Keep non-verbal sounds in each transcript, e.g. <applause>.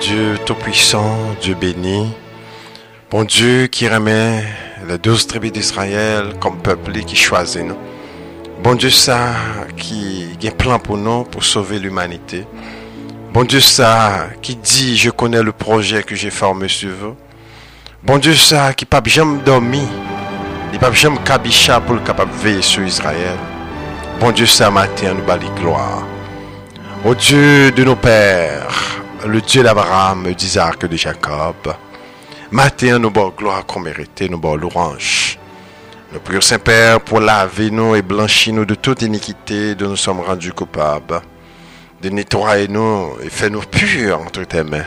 Dieu Tout-Puissant, Dieu béni, bon Dieu qui remet les douze tribus d'Israël comme peuple qui choisit nous. Bon Dieu ça qui a un plan pour nous, pour sauver l'humanité. Bon Dieu ça qui dit, je connais le projet que j'ai formé sur vous. Bon Dieu ça qui pas jamais dormi, il pas jamais cabicha pour le capable veiller sur Israël. Bon Dieu, ça matin, nous bali gloire. Au Dieu de nos pères, le Dieu d'Abraham, d'Isaac et de Jacob, matin, nous bon gloire qu'on méritait, nous bon louange. Nous prions Saint-Père pour laver nous et blanchir nous de toute iniquité dont nous sommes rendus coupables. De nettoyer nous et faire nous purs entre tes mains.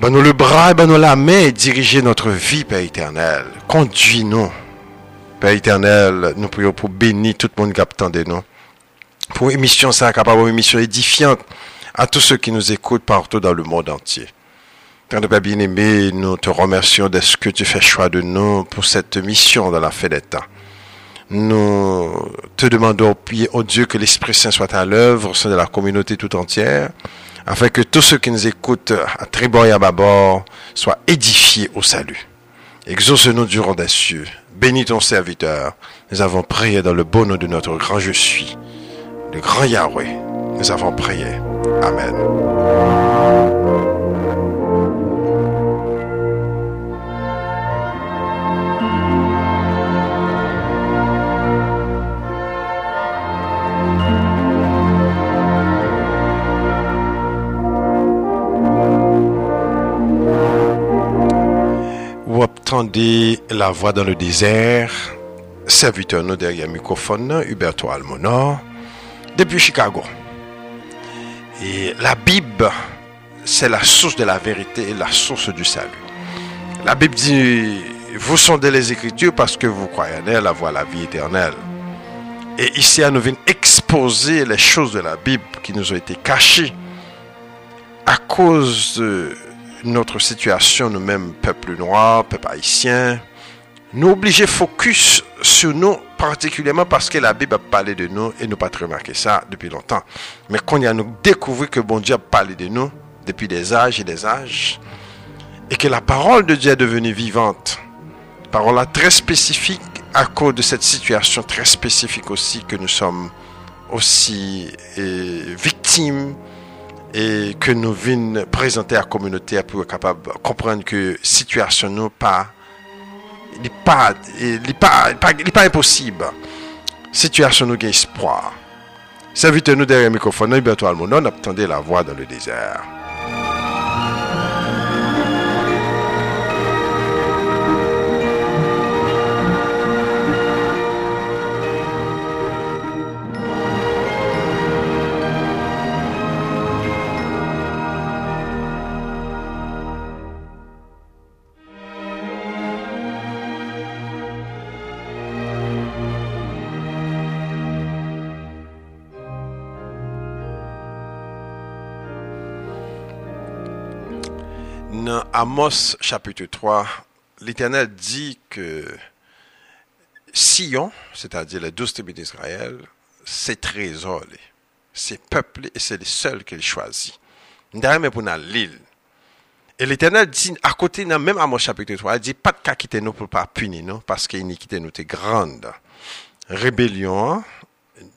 Ben nous le bras, nous la main et diriger notre vie, Père éternel. Conduis-nous Père éternel, nous prions pour bénir tout le monde qui attendait nous. Pour émission ça, capable une émission édifiante à tous ceux qui nous écoutent partout dans le monde entier. Père de Père bien-aimé, nous te remercions de ce que tu fais choix de nous pour cette mission dans la fête des. Nous te demandons, au Dieu, que l'Esprit Saint soit à l'œuvre au sein de la communauté tout entière, afin que tous ceux qui nous écoutent à tribord et à bâbord soient édifiés au salut. Exauce-nous durant des cieux. Bénis ton serviteur. Nous avons prié dans le beau nom de notre grand je suis, le grand Yahweh. Nous avons prié. Amen. Vous entendez la voix dans le désert, serviteur nous derrière le microphone, Huberto Almonor, depuis Chicago. Et la Bible, c'est la source de la vérité et la source du salut. La Bible dit, vous sondez les Écritures parce que vous croyez en elle, avoir la vie éternelle. Et ici, nous vient exposer les choses de la Bible qui nous ont été cachées à cause de notre situation, nous-mêmes, peuple noir, peuple haïtien, nous obliger focus sur nous, particulièrement parce que la Bible a parlé de nous et nous pas remarqué ça depuis longtemps. Mais quand il a nous découvert que bon Dieu a parlé de nous depuis des âges et des âges, et que la parole de Dieu est devenue vivante, parole très spécifique à cause de cette situation très spécifique aussi que nous sommes aussi victimes et que nous venons présenter à la communauté pour être capable comprendre que situation n'est pas, n'est pas, n'est pas, pas, pas impossible. Situation nous espoir. Servitez-nous derrière le microphone, Huberto Almonon, attendez la voix dans le désert. Amos chapitre 3, l'Éternel dit que Sion, c'est-à-dire les douze tribus d'Israël, c'est trésor, c'est peuplé et c'est les seuls qu'il choisit. D'ailleurs, pour l'île. Et l'Éternel dit, à côté, même Amos chapitre 3, il dit, pas de cas quitter nous pour pas punir nous, parce que l'iniquité nous est grande. Rébellion,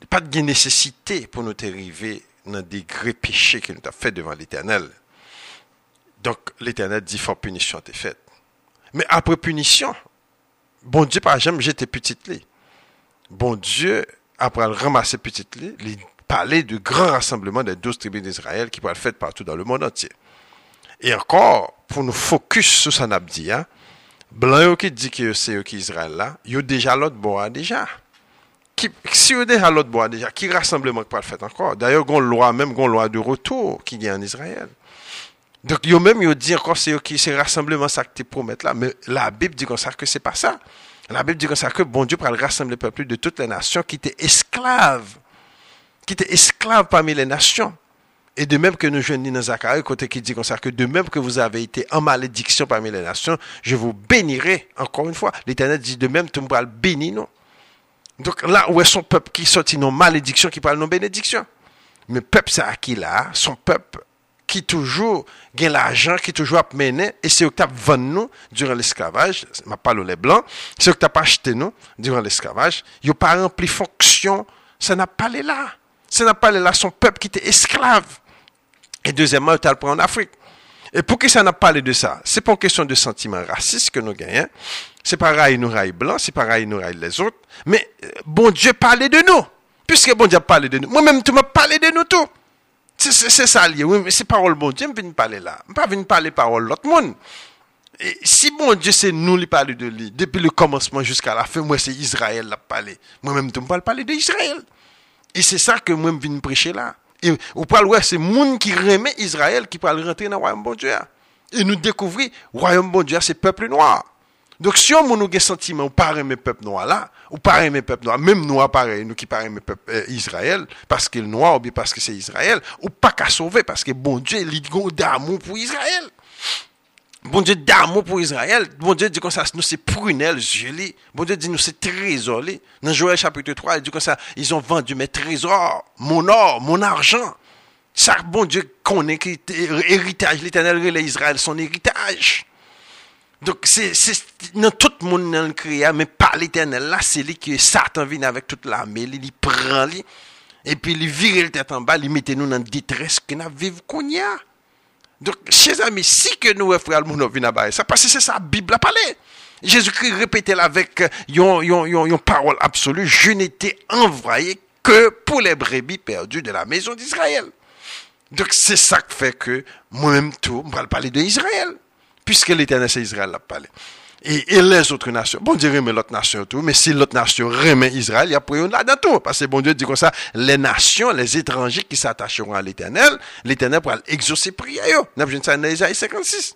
pas de nécessité pour nous arriver dans le degré péché qu'il nous a fait devant l'Éternel. Donc, l'Éternel dit, faut punition t'est faite. Mais après punition, bon Dieu, par exemple, j'étais petite lit. Bon Dieu, après ramasser petite lit, il parlait du grand rassemblement des douze tribus d'Israël qui pourraient être faites partout dans le monde entier. Et encore, pour nous focus sur ça, dit, hein, blanc qui dit que c'est Israël là, il y a déjà l'autre bois déjà. Qui, si vous déjà l'autre bois déjà, qui rassemblement qui pourrait faire encore? D'ailleurs, il y loi, même une loi de retour qui est en Israël. Donc, yo même, yo dit encore, c'est qui, c'est rassemblement ça que tu promettes là. Mais la Bible dit comme ça que c'est pas ça. La Bible dit comme ça que bon Dieu pourra rassembler le peuple de toutes les nations qui étaient esclaves. Qui étaient esclaves parmi les nations. Et de même que nous jeunes dans Zacharie, côté qui dit comme ça que de même que vous avez été en malédiction parmi les nations, je vous bénirai. Encore une fois, l'Éternel dit de même, tu me bénir, non? Donc là où est son peuple qui sortit nos malédictions, qui parle nos bénédictions? Mais peuple ça qui là, son peuple qui toujours gagne l'argent, qui toujours a mené, et c'est eux qui vendu nous durant l'esclavage, je parle les blancs, c'est eux qui pas acheté nous durant l'esclavage, ils n'ont pas rempli fonction, ça n'a pas les là. Ça n'a pas les là, son peuple qui était esclave. Et deuxièmement, il pris en Afrique. Et pour que ça n'a pas de ça, c'est pas une question de sentiment raciste que nous gagnons. C'est pareil, nous raille blanc, c'est pareil, nous raille les autres. Mais euh, bon Dieu parlait de nous. Puisque bon Dieu parlait de nous. Moi-même, tu m'as parlé de nous tout. C'est ça lié. Oui, mais c'est parole bon Dieu, je viens parler là. Je ne pas venir parler parole l'autre monde. Et si bon Dieu, c'est nous qui parler de lui, depuis le commencement jusqu'à la fin, moi, c'est Israël qui parlé. Moi-même, tu me parles parler d'Israël. Et c'est ça que moi, je viens prêcher là. Et vous parlez, ouais, c'est monde qui remet Israël qui parle rentrer dans le royaume bon Dieu. Et nous découvrir, le royaume bon Dieu, c'est peuple noir. Donc, si on a un sentiment, ou pas aimer peuple noir là, ou pas aimer peuple noir, même noir pareil, nous qui pas aimer peuple euh, Israël, parce qu'il est noir, ou bien parce que c'est Israël, ou pas qu'à sauver, parce que bon Dieu, il a d'amour pour Israël. Bon Dieu d'amour pour Israël. Bon Dieu dit comme ça, nous c'est prunelle, joli. Bon Dieu dit nous c'est trésor. Dans Joël chapitre 3, il dit comme ça, ils ont vendu mes trésors, mon or, mon argent. Ça, bon Dieu connaît héritage, l'éternel relais Israël, son héritage. Donc, c'est, dans tout le monde dans le mais pas l'éternel. Là, c'est lui que Satan vient avec toute l'armée, il prend, lui, et puis il vire le tête en bas, il met nous dans la détresse que nous vivons a. Donc, chers amis, si que nous, frères, nous venons ça, parce que c'est ça, la Bible a parlé. Jésus-Christ répétait avec une parole absolue, je n'étais envoyé que pour les brebis perdues de la maison d'Israël. Donc, c'est ça qui fait que moi-même tout, je vais parler d'Israël puisque l'éternel c'est Israël l'a parlé. Et, les autres nations. Bon Dieu remet l'autre nation tout, mais si l'autre nation remet Israël, il y a pour là dans tout. Parce que bon Dieu dit comme ça, les nations, les étrangers qui s'attacheront à l'éternel, l'éternel pourra exaucer prière. Nous avons ça Isaïe 56.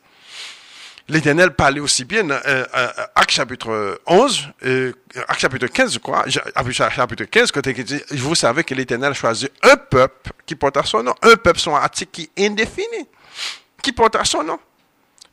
L'éternel parlait aussi bien dans euh, euh, Acte chapitre 11, euh, Acte chapitre 15, je crois, chapitre 15, quand il dit, vous savez que l'éternel choisit un peuple qui porte à son nom, un peuple son article qui est indéfini, qui porte à son nom.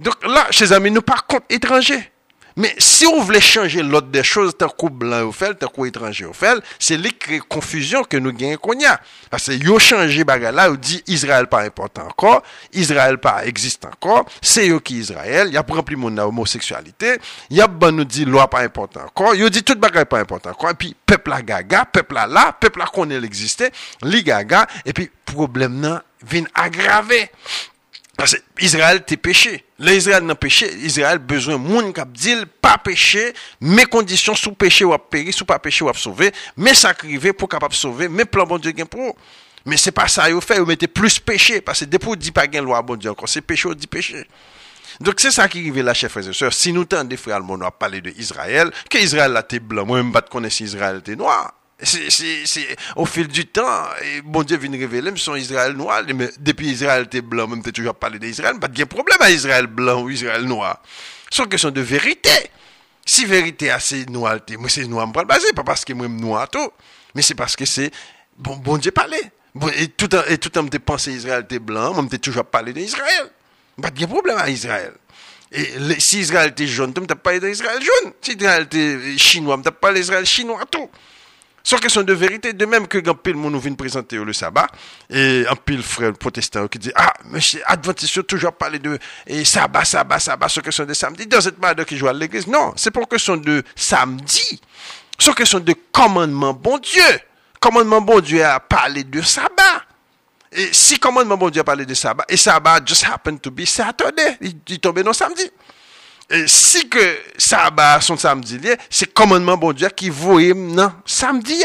Donc là, chers amis, nous pas contre étrangers. Mais si on voulait changer l'autre des choses, tant qu'au blanc au fait, tant qu'au étranger au fait, c'est les confusion que nous gagnons qu'on y a. Parce que yo changé bagarre là, on dit Israël pas important encore, Israël pas existe encore, c'est yo qui Israël, il y a rempli mon homosexualité, il y a ben nous dit loi pas important encore, yo dit toute bagarre pas important encore, et puis peuple à gaga, peuple à là, peuple à connaît l'existait, li gaga, et puis problème là vient aggraver. Parce que Israël t'es péché. L'Israël n'a péché. Israël besoin monde qui dit pas péché, mes conditions sous péché ou périr, sous pas péché ou sauver, mais sacrifier pour capable sauver, mais plan bon Dieu gain pour. Mais c'est pas ça, il fait, vous mettez plus péché, parce que depuis dit pas gain loi bon Dieu encore, c'est péché ou dit péché. Donc c'est ça qui arrive là, chers frères et sœurs. Si nous tendons, frères, on a parlé de Israël, que Israël là t'es blanc, moi même pas de connaître Israël t'es noir. C'est au fil du temps, et bon Dieu vient révéler, mais son Israël noir, mais depuis Israël était blanc, même t'es toujours parlé d'Israël, pas de problème à Israël blanc ou Israël noir. C'est une question de vérité. Si vérité assez noir, moi c'est noir, me basé, pas parce que moi noir tout, mais c'est parce que c'est bon, Dieu. Bon, et tout et tout temps, me pensé Israël était blanc, moi t'es toujours parlé d'Israël. Pas de problème à Israël. Et si Israël était jaune, tu m'as parlé d'Israël jaune. Si Israël était chinois, tu m'as parlé d'Israël chinois tout. Sans question de vérité, de même que quand pile nous vient présenter le sabbat, et un pile frère protestant qui dit, ah, monsieur, Adventiste, toujours parler de et sabbat, sabbat, sabbat, sans question de samedi, dans cette manière qui joue à l'église. Non, c'est pour question de samedi. Sans question de commandement bon Dieu. Commandement bon Dieu a parlé de sabbat. Et si commandement bon Dieu a parlé de sabbat, et sabbat just happened to be Saturday, il, il tombait dans samedi si que sabbat son samedi c'est commandement bon Dieu qui voyait non samedi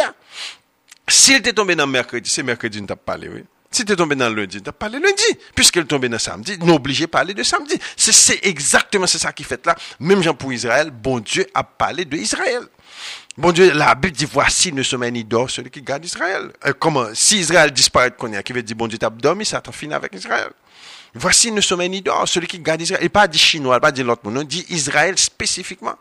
s'il était tombé dans mercredi c'est mercredi nous t'a parlé oui si tu es tombé dans lundi, tu as parlé lundi. Puisqu'il est tombé dans samedi, nous obligé de parler de samedi. C'est exactement ça qui fait là. Même Jean pour Israël, bon Dieu a parlé de Israël. Bon Dieu, la Bible dit, voici ne sommeil ni dort celui qui garde Israël. Euh, comment, si Israël disparaît, qu'on qui veut dire, bon Dieu t'a dormi, ça t'en finit avec Israël. Voici ne sommeil ni dort, celui qui garde Israël. Il pas dit chinois, il pas dit l'autre monde, dit Israël spécifiquement.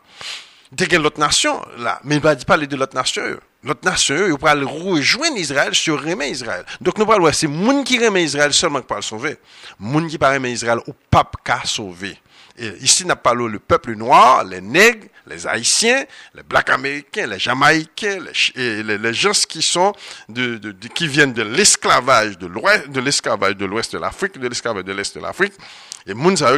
Dès que l'autre nation, là, mais il va pas parler de l'autre nation. L'autre nation, il va le rejoindre Israël sur remet Israël. Donc nous parlons, c'est monde qui remet Israël seulement qui peut le sauver. Monde qui pas remet Israël ou pape qu'à sauver. Et ici, n'a pas le peuple noir, les nègres, les haïtiens, les blacks américains, les jamaïcains, les, les, gens qui sont qui viennent de l'esclavage de l'ouest, de l'esclavage de l'ouest de l'Afrique, de l'esclavage de l'est de l'Afrique. Et moun sa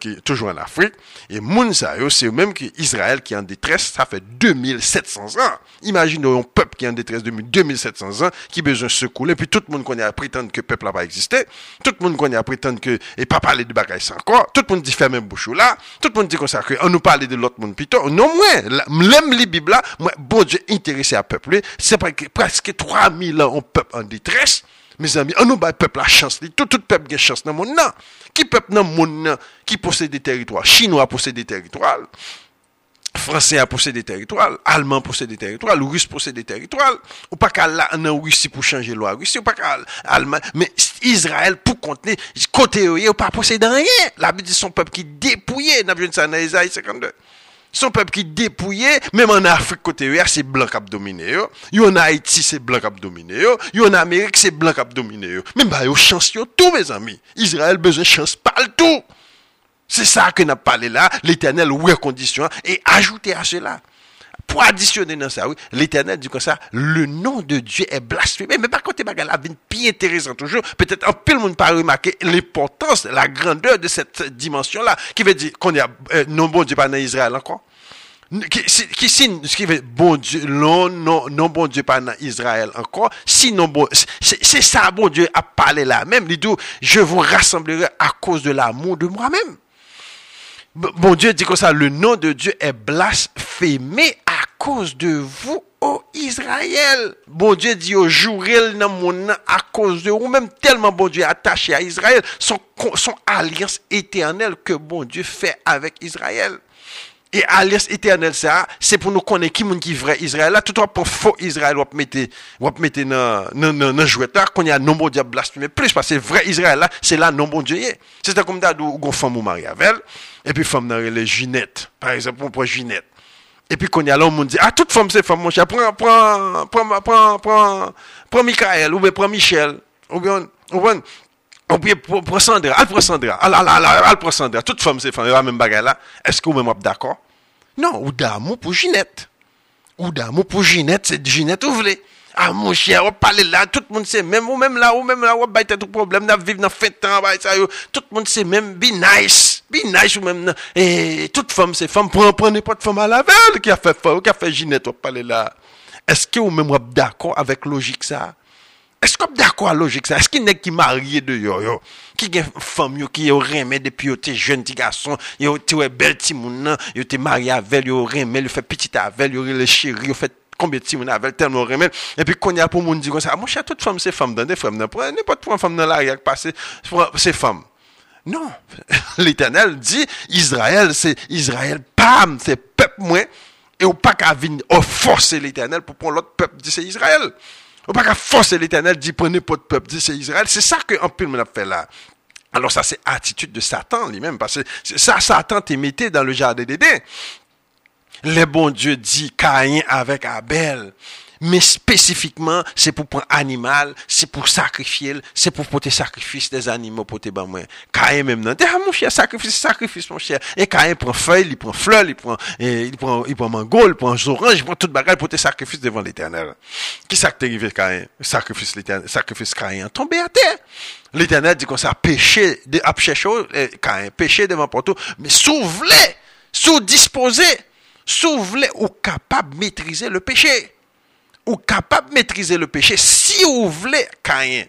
qui est toujours en Afrique. Et moun c'est même que Israël qui est en détresse, ça fait 2700 ans. Imaginez un peuple qui est en détresse depuis 2700 ans, qui a besoin de secours. Et puis tout le monde connaît à prétendre que le peuple n'a pas existé. Tout le monde connaît à prétendre que, et pas parler de bagaille sans encore. Tout le monde dit fait même bouchou là. Tout le monde dit comme ça, on nous parle de l'autre monde plutôt. Non, moi, l'aime les Bibles là, moi, bon Dieu intéressé à peuple, c'est presque 3000 ans, un peuple en détresse. Mes ami, an nou bay pep la chans li. Tout, tout pep gen chans nan moun non. nan. Ki pep nan moun non? nan ki posè de teritwal? Chinois posè de teritwal. Fransè a posè de teritwal. Alman posè de teritwal. Ou Rus posè de teritwal. Ou pa ka la nan Rusi pou chanje lwa Rusi. Ou pa ka Alman. Men Israel pou kontene kote yo ye ou pa posè dan ye. La bi di son pep ki depouye nan vjen sa nan Ezaïe 52. Son peuple qui dépouillé, même en Afrique côté eux, c'est blanc qui a dominé en Haïti, c'est blanc qui a dominé en Amérique, c'est blanc qui a dominé. Même bah yo chance yo tout mes amis. Israël besoin chance partout. C'est ça que n'a parlé là, l'éternel condition et ajouter à cela. Pour additionner dans ça, oui, l'éternel dit comme ça, le nom de Dieu est blasphémé. Mais par contre, la vie plus intéressant toujours. Peut-être un peu le monde pas remarqué l'importance, la grandeur de cette dimension-là, qui veut dire qu'on a, euh, non bon Dieu pas dans Israël encore. Qui, qui signe, ce qui veut bon Dieu, non, non, non bon Dieu pas dans Israël encore. Sinon bon, c'est ça bon Dieu a parlé là même. Il dit, je vous rassemblerai à cause de l'amour de moi-même. Bon Dieu dit comme ça, le nom de Dieu est blasphémé cause de vous, ô Israël. Bon Dieu dit au jour dans mon à cause de vous, même tellement bon Dieu attaché à Israël, son, alliance éternelle que bon Dieu fait avec Israël. Et alliance éternelle, ça, c'est pour nous connaître qui est qui vrai Israël. Là, tout le pour faux Israël, on mettre, on mettre dans, dans, dans, jouet là, qu'on y a nombre de blasphémés. Plus, parce que vrai Israël là, c'est là, non bon Dieu C'est comme ça, où femme ou mari avec et puis femme dans les Ginette. Par exemple, on prend Ginette. Et puis qu'on y a là, on me dit, ah, toute femme, c'est femme, mon cher, prends, prends, prends, prends, prends, prends Michael, ou bien prends Michel, ou bien, ou bien, ou bien, prends Sandra, ah, elle prend Sandra, elle, elle, elle, elle prend Sandra, toute femme, c'est femme, elle même bagarre là. Est-ce que vous même d'accord? Non, ou d'amour pour Ginette. Ou d'amour pour Ginette, c'est Ginette, vous voulez. Ah, mon cher, on parle là, tout le monde sait, même ou même là, ou même là, ou bah, tout problème, n'a vivre dans fait temps, bah, ça, tout le monde sait même, be nice, be nice ou même, et toute femme, c'est femme, prenez pas de femme à la veille, qui a fait, qui a fait Ginette, on parle là. Est-ce que vous même d'accord avec logique ça? Est-ce que vous d'accord avec logique ça? Est-ce qu'il y a qui marié de yo, yo? Qui a femme yo, qui aurait aimé depuis yo, jeune petit garçon, yo, t'es belle petit moun, yo, t'es marié avec, yo, aimé, yo fait petit avec, yo, le chéri, yo fait combien de temps on avait tellement remède et puis qu'on y a pour monde dire comme ça ah, mon cher toute femme c'est femme dans des femmes n'importe quoi femme dans l'arrière passer c'est femme. Non. <laughs> L'éternel dit Israël c'est Israël pam c'est peuple moi et ou pas qu'à venir forcer l'éternel pour prendre l'autre peuple dit c'est Israël. Ou pas qu'à forcer l'éternel dit prenez pas de peuple dit c'est Israël. C'est ça que un peu a fait là. Alors ça, c'est attitude de Satan lui-même, parce que ça, Satan t'émettait dans le jardin d'Éden. Le bon Dieu dit Caïn avec Abel. Mais spécifiquement, c'est pour prendre animal, c'est pour sacrifier, c'est pour porter sacrifice des animaux pour tes moi. Caïn même non. Ah, mon cher, sacrifice, sacrifice, mon cher. Et Caïn prend feuille, il prend fleur, il prend, il prend, il prend mango, il prend orange, il prend toute bagarre pour tes sacrifices devant l'éternel. Qui ça que arrivé Caïn? Sacrifice l'éternel, sacrifice Caïn. Tombé à terre. L'éternel dit qu'on ça péché, de, eh, Caïn, péché devant tout, mais souvelé, sous-disposé si vous voulez, ou capable de maîtriser le péché. Ou capable de maîtriser le péché si vous voulez, Caïn.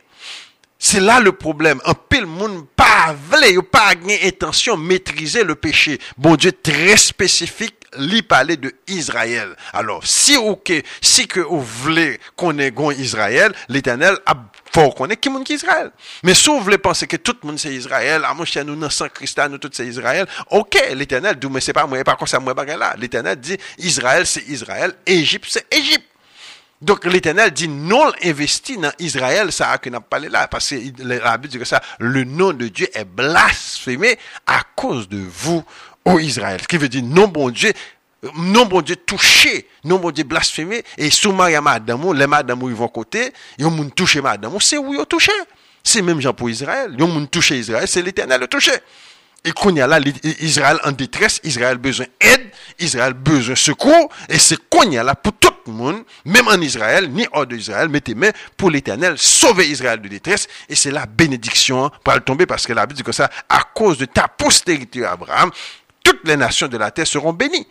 C'est là le problème. Un pile monde pas voulait ou pas intention de maîtriser le péché. Bon Dieu très spécifique lui parler de Israël. Alors, si vous voulez qu'on ait Israël, l'éternel a faut ait qui monde qui Israël. Mais si vous voulez penser que tout le monde c'est Israël, à mon chien, nous, dans Saint Christ, nous, tout c'est Israël, ok, l'éternel dit, mais c'est pas moi, par contre, c'est moi, là. L'éternel dit, Israël, c'est Israël, Égypte, c'est Égypte. Donc l'Éternel dit non investi dans Israël, ça que n'a pas là, parce que la dit que ça, le nom de Dieu est blasphémé à cause de vous, ô Israël. Ce qui veut dire non bon Dieu, non bon Dieu touché, non bon Dieu blasphémé, et sous Maria madame, les madame ils vont côté, ils ont touché madame, c'est où ils ont touché? C'est même Jean pour Israël. Ils ont touché Israël, c'est l'Éternel le touché. Et qu'on y a là, Israël en détresse, Israël besoin d'aide, Israël besoin secours, et c'est qu'on y là pour tout le monde, même en Israël, ni hors d'Israël, mettez main pour l'éternel, sauver Israël de détresse, et c'est la bénédiction pour le tomber, parce que la Bible dit que ça, à cause de ta postérité, Abraham, toutes les nations de la terre seront bénies.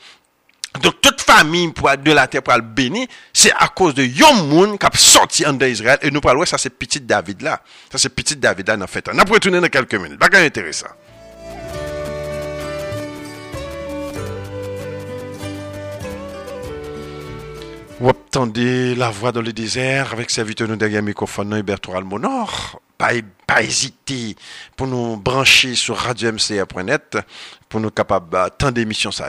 Donc, toute famille de la terre pour le bénir, c'est à cause de yon moun qui a sorti en d'Israël, et nous parlons, ça c'est petit David là. Ça c'est petit David là, en fait. On a retourner dans quelques minutes. Pas intéressant. Vous attendez la voix dans le désert avec serviteur derrière microphone, Hubert Almonor. Pas, hésiter pour nous brancher sur radio-mca.net pour nous capables tant d'émissions ça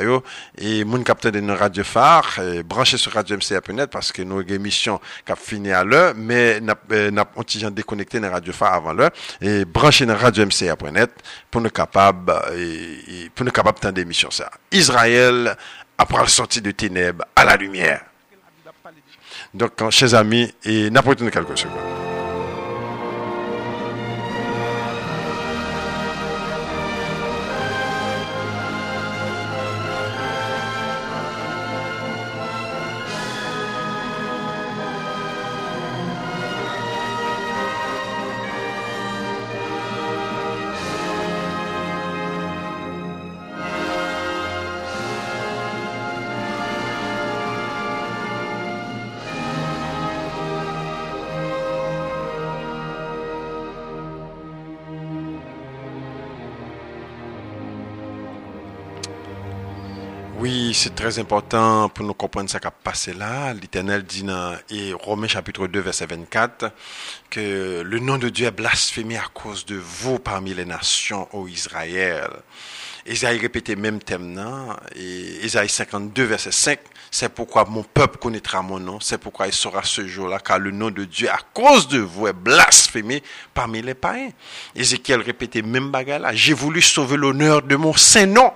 et mon capteur de radio phare brancher sur radio-mca.net parce que nos émissions qui fini à l'heure mais n'a n'a on déconnecté dans radio phare avant l'heure et brancher dans radio-mca.net pour nous capables et, pour nous capables tant d'émissions ça. Israël après la sortie de ténèbres à la lumière. Donc, chers amis, et n'importe quelques secondes. Oui, c'est très important pour nous comprendre ce qui a passé là. L'Éternel dit dans et Romains chapitre 2 verset 24 que le nom de Dieu est blasphémé à cause de vous parmi les nations, ô Israël. Isaïe répétait même thème là, et Isaïe 52 verset 5, c'est pourquoi mon peuple connaîtra mon nom, c'est pourquoi il sera ce jour-là, car le nom de Dieu à cause de vous est blasphémé parmi les païens. Ézéchiel répétait même bagarre là, j'ai voulu sauver l'honneur de mon saint nom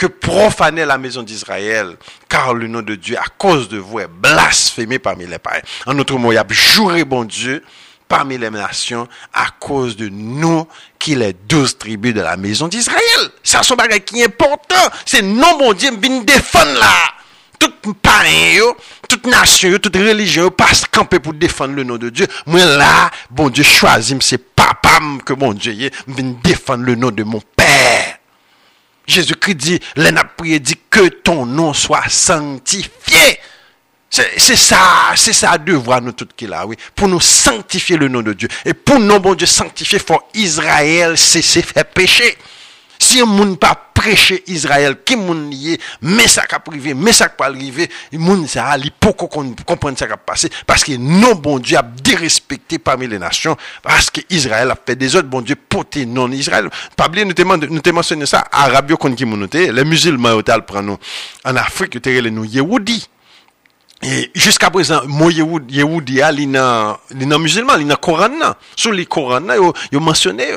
que profanait la maison d'Israël, car le nom de Dieu, à cause de vous, est blasphémé parmi les païens. En autre mot, il a juré bon Dieu parmi les nations à cause de nous qu'il est douze tribus de la maison d'Israël. Ça, c'est un bagage qui est important. C'est non, bon Dieu, vient défendre là. Tout païen, toute nation, toute religion, passe camper pour défendre le nom de Dieu. Moi, là, bon Dieu choisit, c'est papa que bon Dieu, vient défendre le nom de mon Père. Jésus-Christ dit, l'un prié dit que ton nom soit sanctifié. C'est ça, c'est ça devoir nous tout qui là, oui, pour nous sanctifier le nom de Dieu. Et pour nous, bon Dieu, sanctifier, faut Israël cesser faire pécher. Si un monde pas prêcher Israël, qui moun mais ça qui privé, mais ça pas arrivé, monde ça comprenne ça qui passé parce que non bon Dieu a dérespecté parmi les nations parce que Israël a fait des autres bon Dieu porter non Israël. Pas nous te mentionné ça arabio kon les musulmans prend nous en Afrique ils les nous. Et jusqu'à présent, a musulman, il les Coran, il a mentionné.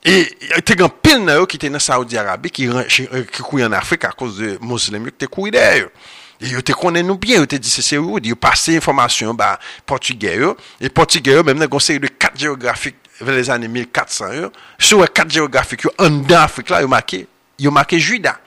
E te gen pil nan yo ki te nan Saudi Arabi ki, eh, ki kouye an Afrika a kouz de moslem yo ki te kouye de yo. E yo te konen nou bien, yo te di se se yo, yo pase informasyon ba Portugè yo. E Portugè yo menm nan gonseri de kat geografik ve les ane 1400 yo. Sou e kat geografik yo an dan Afrika yo make, yo make Juda.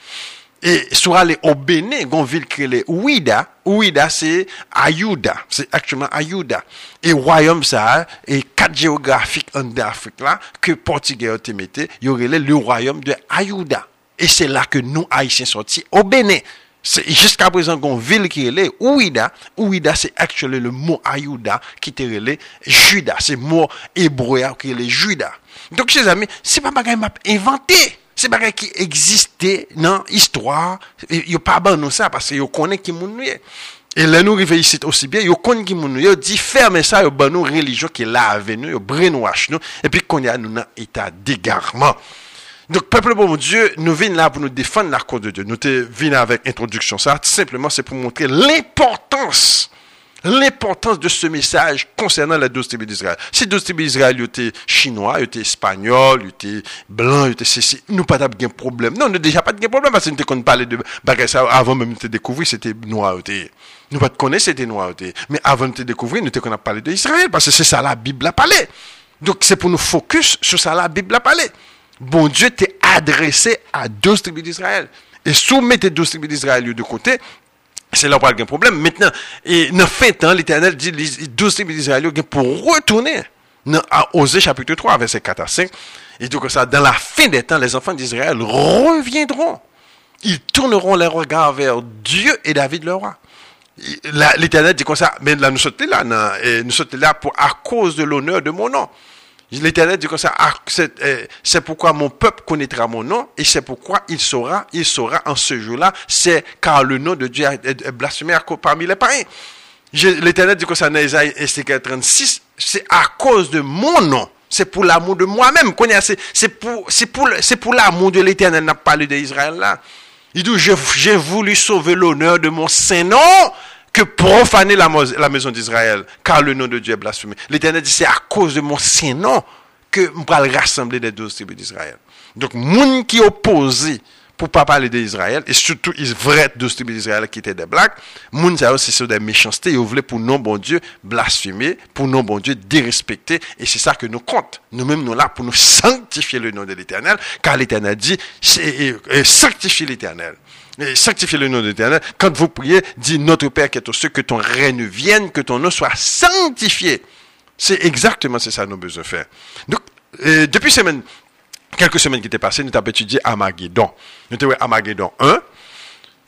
E sou ale o Benin, gon vil krele Ouida, Ouida se Ayouda, se aktyouman Ayouda. E wayom sa, e kat geografik an de Afrik la, ke Portige yo temete, yo rele le wayom de Ayouda. E se la ke nou Haitien soti o Benin. Jiska prezant gon vil krele Ouida, Ouida se aktyouman le mou Ayouda ki te rele Juda, se mou Ebroya krele Juda. Donk che zami, se pa bagay map inventi. C'est pas qui existait dans l'histoire. Il n'y a pas bon ça parce que connaît qui moun Et là, nous arrivons ici aussi bien, yo connaît qui moun yo dit ferme ça, yo ban nous religion qui est là avec nous, yo brainwash nous, et puis qu'on y a nous dans état d'égarement. Donc, peuple bon Dieu, nous venons là pour nous défendre la cause de Dieu. Nous venons avec introduction ça. Simplement, c'est pour montrer l'importance l'importance de ce message concernant les douze tribus d'Israël. Si douze tribus d'Israël étaient chinois, étaient espagnols, étaient blancs, étaient ceci, nous pas de problème. Non, nous déjà pas de problème parce que nous ne parler de ça avant même de découvrir, c'était noir. Nous pas de connaître, c'était noir. Mais avant de découvrir, nous qu'on a parlé d'Israël parce que c'est ça la Bible a parlé. Donc c'est pour nous focus sur ça la Bible a parlé. bon Dieu t'est adressé à 12 tribus d'Israël. Et soumettez 12 tribus d'Israël de côté, c'est là où il y a un problème. Maintenant, et dans fin temps, l'Éternel dit, les 12 tribus d'Israël pour retourner. Dans Osée chapitre 3, verset 4 à 5. Et donc ça, dans la fin des temps, les enfants d'Israël reviendront. Ils tourneront les regards vers Dieu et David le roi. L'Éternel dit comme ça, mais là, nous sommes là, nous sommes là pour, à cause de l'honneur de mon nom. L'Éternel dit comme ça, ah, euh, c'est pourquoi mon peuple connaîtra mon nom et c'est pourquoi il saura, il saura en ce jour-là, c'est car le nom de Dieu est blasphémé parmi les païens. L'Éternel dit comme ça dans Isaïe 36, c'est à cause de mon nom. C'est pour l'amour de moi-même. C'est pour, pour, c'est pour l'amour de l'Éternel n'a parlé d'Israël là. Il dit, j'ai voulu sauver l'honneur de mon saint nom que profaner la, maison d'Israël, car le nom de Dieu est blasphémé. L'Éternel dit, c'est à cause de mon nom que je vais rassembler les douze tribus d'Israël. Donc, moun qui opposé pour pas parler d'Israël, et surtout, les vrais douze tribus d'Israël qui étaient des blagues, moun ça c'est sur des méchancetés, ils voulaient pour non bon Dieu blasphémer, pour non bon Dieu dérespecter, et c'est ça que nous compte. Nous-mêmes, nous là pour nous sanctifier le nom de l'Éternel, car l'Éternel dit, sanctifier l'Éternel sanctifiez le nom de l'Éternel. Quand vous priez, dis notre Père qui est au cieux, que ton règne vienne, que ton nom soit sanctifié. C'est exactement c'est ça nous besoin faire. Donc, depuis quelques semaines qui étaient passées, nous avons étudié Amageddon. Nous avons Amageddon 1.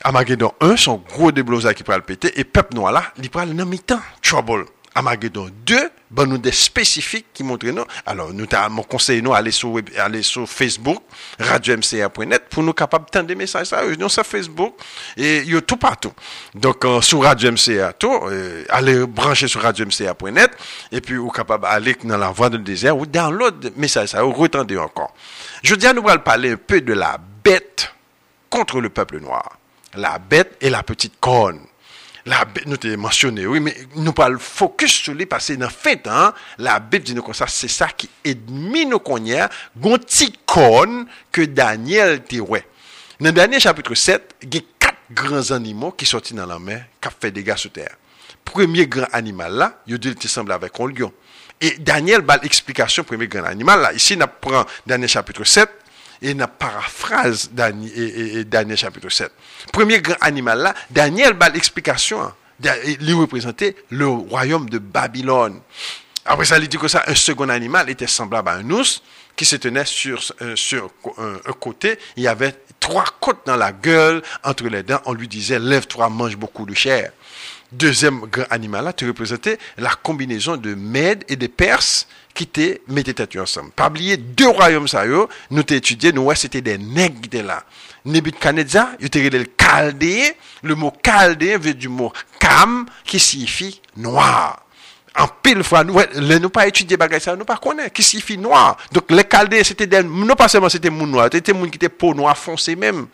Amageddon 1, son gros déblosage qui pourrait le péter, et peuple noir là, il pourrait le mi-temps. Trouble. Amageddon 2, ben nous des spécifiques qui montrent nous. Alors, nous mon conseil nous aller sur aller sur Facebook, radio-mca.net pour nous capables de des messages ça, nous sur Facebook et il y a tout partout. Donc euh, sur radio MCA tout, euh, aller brancher sur radio-mca.net et puis vous capable aller dans la voie du désert ou download message ça, ou retendez encore. Je dis à nous allons parler un peu de la bête contre le peuple noir. La bête et la petite corne la bête, nous t'ai mentionné, oui, mais nous pas le focus sur les passés dans fait, hein, la bête dit nous comme ça, c'est ça qui ennemi nous connaît, gonti con que Daniel te ouais. Dans le dernier chapitre 7, il y a quatre grands animaux qui sortis dans la mer, qui ont fait des dégâts sur terre. Premier grand animal là, il dit il semble avec un lion. Et Daniel a l'explication premier grand animal là. Ici, on prend dernier chapitre 7, et une paraphrase Daniel chapitre 7. Premier grand animal là, Daniel bat l'explication. Hein. Il représentait le royaume de Babylone. Après ça, il dit que ça, un second animal était semblable à un ours qui se tenait sur, euh, sur un, côté. Il y avait trois côtes dans la gueule, entre les dents. On lui disait, lève-toi, mange beaucoup de chair. Deuxième grand animal là, tu représentais la combinaison de Mèdes et de Perses qui étaient têtes ensemble. Pas oublier deux royaumes ça nous t'ai étudié, nous c'était des nègres qui étaient là. Nebuchadnezzar, il était le chaldéen, le mot chaldéen vient du mot cam qui signifie noir. En pile fois, nous, nous pas étudié bagay ça, nous pas connaît, qui signifie noir. Donc, les chaldéens, c'était des, non pas seulement c'était moun noir, c'était moun qui était peau noire foncé même.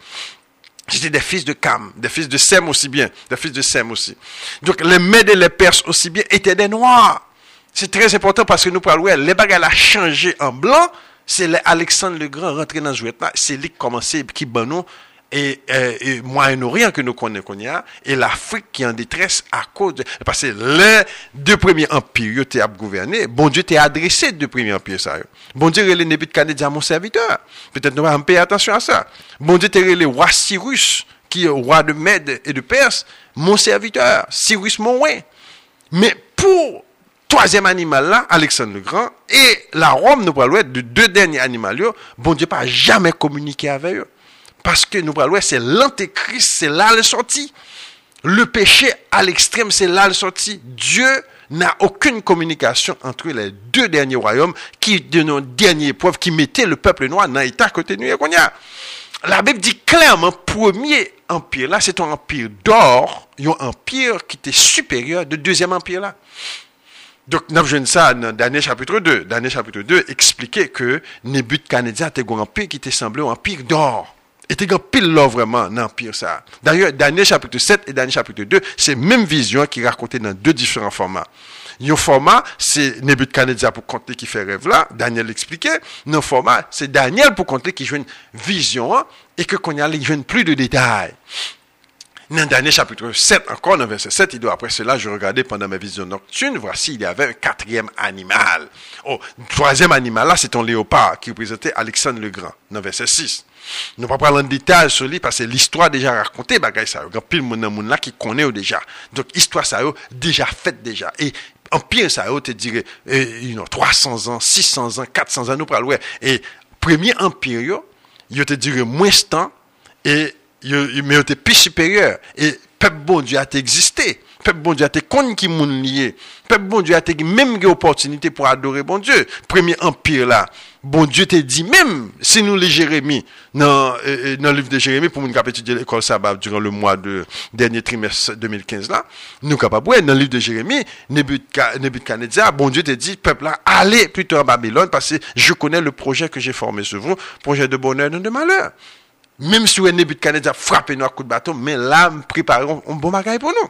C'était des fils de Cam, des fils de Sem aussi bien, des fils de Sem aussi. Donc les Mèdes et les Perses aussi bien étaient des Noirs. C'est très important parce que nous parlons, les bagages a changé en blanc, c'est Alexandre le Grand rentré dans ce là, c'est lui qui commençait, qui banou et, euh, et, Moyen-Orient que nous connaissons, et l'Afrique qui est en détresse à cause de, parce que les deux premiers empires qui ont gouverné, bon Dieu t'a adressé deux premiers empires, ça. Bon Dieu, il est mon serviteur. Peut-être nous allons payer attention à ça. Bon Dieu, t'a le roi Cyrus, qui est roi de Mède et de Perse, mon serviteur, Cyrus mon roi. Mais pour troisième animal là, Alexandre le Grand, et la Rome, nous parlons de deux derniers animaux, bon Dieu pas jamais communiqué avec eux. Parce que nous parlons, c'est l'antéchrist, c'est là le sorti. Le péché à l'extrême, c'est là le sorti. Dieu n'a aucune communication entre les deux derniers royaumes qui, de nos dernières épreuves, qui mettaient le peuple noir dans l'état côté de La Bible dit clairement, premier empire là, c'est un empire d'or, un empire qui était supérieur de deuxième empire là. Donc, nous avons ça dans Daniel chapitre 2. Daniel chapitre 2 expliquait que Nebuchadnezzar était un empire qui était semblé un empire d'or était grand pile là vraiment dans l'empire ça. D'ailleurs, Daniel chapitre 7 et Daniel chapitre 2, c'est même vision qui racontait dans deux différents formats. Un format, c'est Nebuchadnezzar pour compter qui fait rêve là, Daniel l'expliquait. Un format, c'est Daniel pour compter qui joue une vision et que qu'on y a, plus de détails. Dans le dernier chapitre 7, encore dans verset 7, il dit, après cela, je regardais pendant ma vision nocturne, voici, il y avait un quatrième animal. Oh, troisième animal, là, c'est un léopard qui représentait Alexandre le Grand, dans verset 6. Nous ne pas parler en détail sur lui parce que l'histoire déjà racontée, bagay ça. A pile de monde là qui connaît déjà. Donc, histoire ça déjà faite déjà. Et en pire ça, te dirait, you know, 300 ans, 600 ans, 400 ans, nous parlons. Et premier empire, il te dirait moins temps et mais était plus supérieur. Et peuple bon Dieu a existé. Peuple bon Dieu a été con qui moun lié. Peuple bon Dieu a été même une opportunité pour adorer bon Dieu. Premier empire là. Bon Dieu t'a dit même si nous les Jérémie dans euh, dans le livre de Jérémie pour nous étudier l'école sabbat durant le mois de dernier trimestre 2015 là, nous capables dans le livre de Jérémie, Nebuchadnezzar, bon Dieu t'a dit peuple là, allez plutôt en Babylone parce que je connais le projet que j'ai formé sur vous, projet de bonheur et de malheur. Même si Nebuchadnezzar frappe nous à coup de bâton, mais là, préparons un bon bagage pour nous.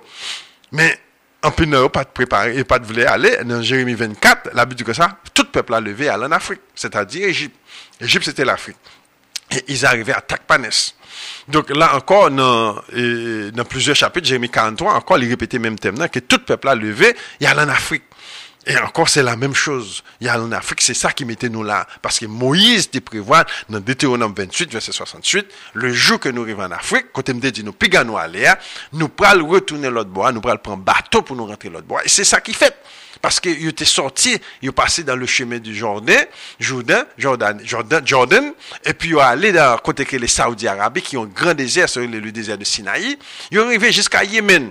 Mais, en plus, n'a pas de préparer et pas de vouloir aller. Dans Jérémie 24, la Bible dit que ça, tout peuple a levé à en Afrique, c'est-à-dire Égypte. Égypte, c'était l'Afrique. Et ils arrivaient à Takpanes. Donc là encore, dans, plusieurs chapitres, Jérémie 43, encore, il répétait même thème, que tout peuple a levé et allait en Afrique. Et encore, c'est la même chose. Il y a en Afrique, c'est ça qui mettait nous là. Parce que Moïse te prévoit dans Deutéronome 28, verset 68, le jour que nous arrivons en Afrique, quand il me dit, nous piga nous aller, nous prenons retourner l'autre bois, nous prenons prendre bateau pour nous rentrer l'autre bois. Et c'est ça qui fait. Parce qu'il était sorti, il passé dans le chemin du Jordan, Jordan, Jordan, Jordan, Jordan, et puis il allé dans côté que les Saoudiens arabes qui ont un grand désert, sur le, désert de Sinaï, il est arrivé jusqu'à Yémen.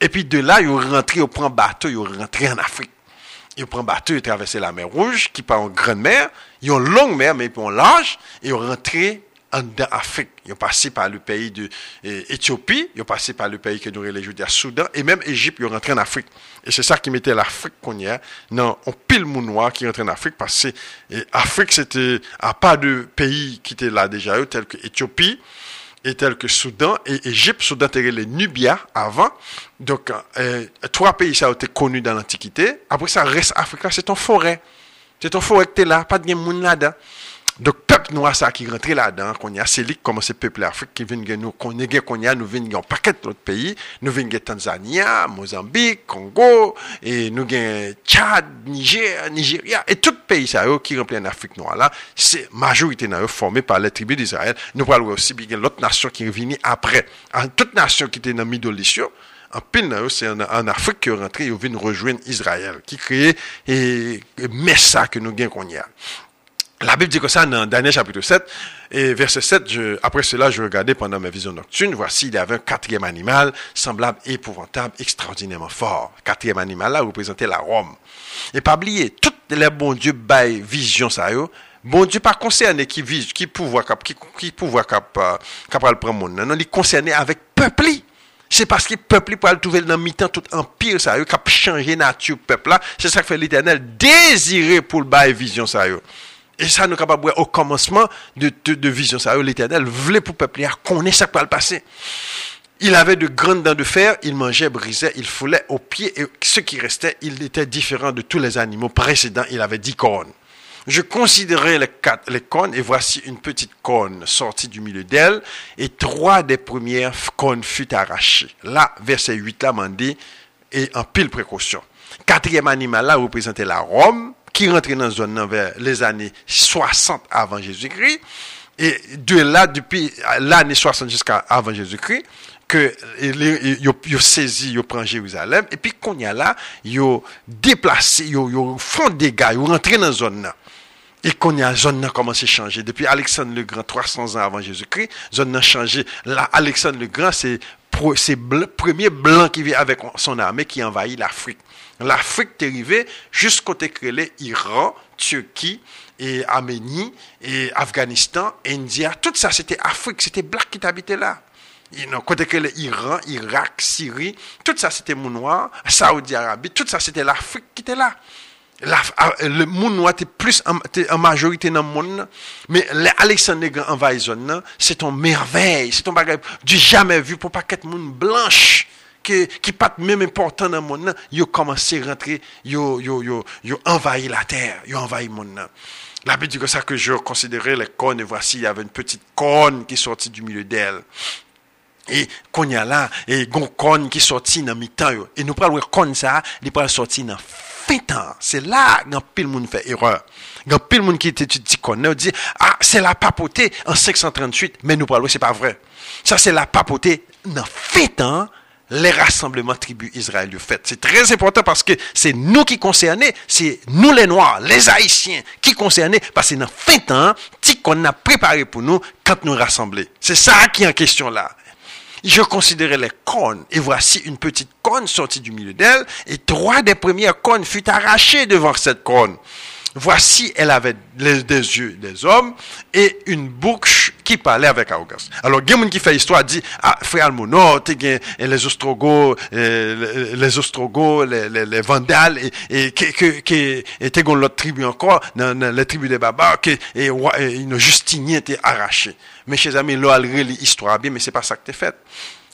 Et puis de là, il est rentré, il prend bateau, il est rentré en Afrique ils prennent bateau, ils traversent la mer Rouge, qui part en grande mer. Ils ont longue mer, mais ils ont large, ils ont rentré en Afrique. Ils ont passé par le pays de l'Éthiopie, ils ont passé par le pays que nous les à Soudan, et même Égypte, ils ont rentré en Afrique. Et c'est ça qui mettait l'Afrique qu'on y a. Non, on pile noir qui rentré en Afrique, parce que l'Afrique, c'était, à pas de pays qui étaient là déjà, tels que Éthiopie, et tels que Soudan et Égypte. Soudan était les Nubia avant. Donc, euh, trois pays, ça a été connu dans l'Antiquité. Après ça, reste Afrique, c'est ton forêt. C'est ton forêt que tu là, pas de monde là-dedans. Dok pep nou a sa ki rentre la dan, kon ya selik koman se peple Afrik ki vin gen nou, kon ne gen kon ya nou vin gen paket lot peyi, nou vin gen Tanzania, Mozambik, Kongo, e nou gen Tchad, Niger, Nigeria, et tout peyi sa yo ki rentre en Afrik nou a la, se majorite nan yo formé par le tribu d'Israël, nou pral wè osi bi gen lot nasyon ki vini apre, an tout nasyon ki te nan midolisyon, an pil nan yo se an Afrik ki yo rentre yo vin rejouen Israel, ki kreye e, e mesa ke nou gen kon ya. La Bible dit que ça dans Daniel chapitre 7, et verset 7, je, après cela, je regardais pendant ma vision nocturne, voici, il y avait un quatrième animal, semblable, épouvantable, extraordinairement fort. Quatrième animal là représentait la Rome. Et pas oublier, toutes les bons dieux baillent vision ça Bon Dieu pas concerné qui vise, qui pouvoir cap, qui, qui pouvoir cap, euh, capable prendre monde. Non, il concerné avec peuple. C'est parce que peuple pour trouver dans mi-temps tout empire ça qui a changé nature peuple là. C'est ça que fait l'Éternel désirer pour le bail vision ça et ça, nous sommes au commencement de, de, vision. Ça, l'éternel voulait pour le peuple connaître qui va le passer. Il avait de grandes dents de fer, il mangeait, brisait, il foulait au pied, et ce qui restait, il était différent de tous les animaux précédents. Il avait dix cornes. Je considérais les, quatre, cornes, et voici une petite corne sortie du milieu d'elle, et trois des premières cornes furent arrachées. Là, verset 8, là, m'en dit, et en pile précaution. Quatrième animal, là, représentait la Rome, qui rentrait dans la zone vers les années 60 avant Jésus-Christ. Et de là, depuis l'année 60 jusqu'à avant Jésus-Christ, que ils saisi, ils prend Jérusalem, et puis qu'on y a là, ils déplacé, ils font des gars, ils rentré dans la zone là. Et qu'on y a, zone a commencé à changer. Depuis Alexandre le Grand, 300 ans avant Jésus-Christ, zone a changé. Là, Alexandre le Grand, c'est le premier blanc qui vient avec son armée qui envahit l'Afrique. L'Afrique est arrivée jusqu'au les Iran, Turquie, et Arménie, et Afghanistan, India. Tout ça, c'était Afrique, c'était Black qui habitait là. Côté que l'Iran, Irak, Syrie, tout ça c'était mon noir, Saoudi Arabie, tout ça c'était l'Afrique qui était là. Ah, le noir était plus en, majorité dans le monde, mais l'Alexandre envahit zone, c'est une merveille, c'est un bagage du jamais vu pour pas qu'être monde blanche qui qui pas même important dans le monde ils ont commencé à rentrer ils ont envahi la terre ils ont envahi le monde la Bible dit que ça que je considérais les cornes et voici il y avait une petite corne qui sortit du milieu d'elle Et qu'on y a là, et gon con qui sorti dans mi-temps, et nous prenons con ça, il peut sortir dans fin temps. C'est là, que pile monde fait erreur. Gan pile monde qui étudie qu'on dit, ah, c'est la papauté en 538, mais nous parlons, c'est pas vrai. Ça, c'est la papauté dans fin temps, les rassemblements tribus Israël fait. C'est très important parce que c'est nous qui concernés, c'est nous les Noirs, les Haïtiens qui concernés, parce que dans fin temps, qu'on a préparé pour nous quand nous rassembler. C'est ça qui est en question là. Je considérais les cônes, et voici une petite cône sortie du milieu d'elle, et trois des premières cônes furent arrachées devant cette cône. Voici, elle avait des yeux des hommes et une bouche qui parlait avec arrogance. Alors, il qui fait histoire dit, ah, frère Almono, les Ostrogoths, les Ostrogoths, les, les, les Vandales, et, et qui étaient dans l'autre tribu encore, dans, les tribus des Babas, et, et, une Justinien était arraché. Mes chers amis, là, l'histoire bien, mais c'est pas ça que t'es fait.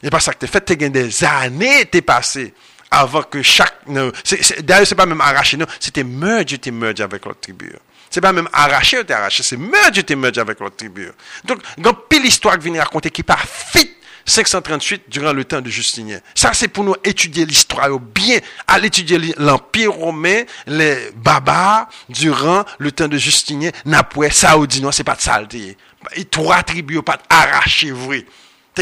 C'est pas ça que t'es fait, t'es des années t'es passé avant que chaque... D'ailleurs, c'est pas même arraché, non. C'était merge, tu merge avec l'autre tribu. C'est pas même arraché, tu arraché. C'est merge, tu merge avec l'autre tribu. Donc, il pile histoire qui vient raconter qui part fit 538 durant le temps de Justinien. Ça, c'est pour nous étudier l'histoire bien, à l'étudier l'Empire romain, les babas, durant le temps de Justinien, Napoué, Saoudi, non, c'est pas de saleté. Trois tribus, pas arraché, vrai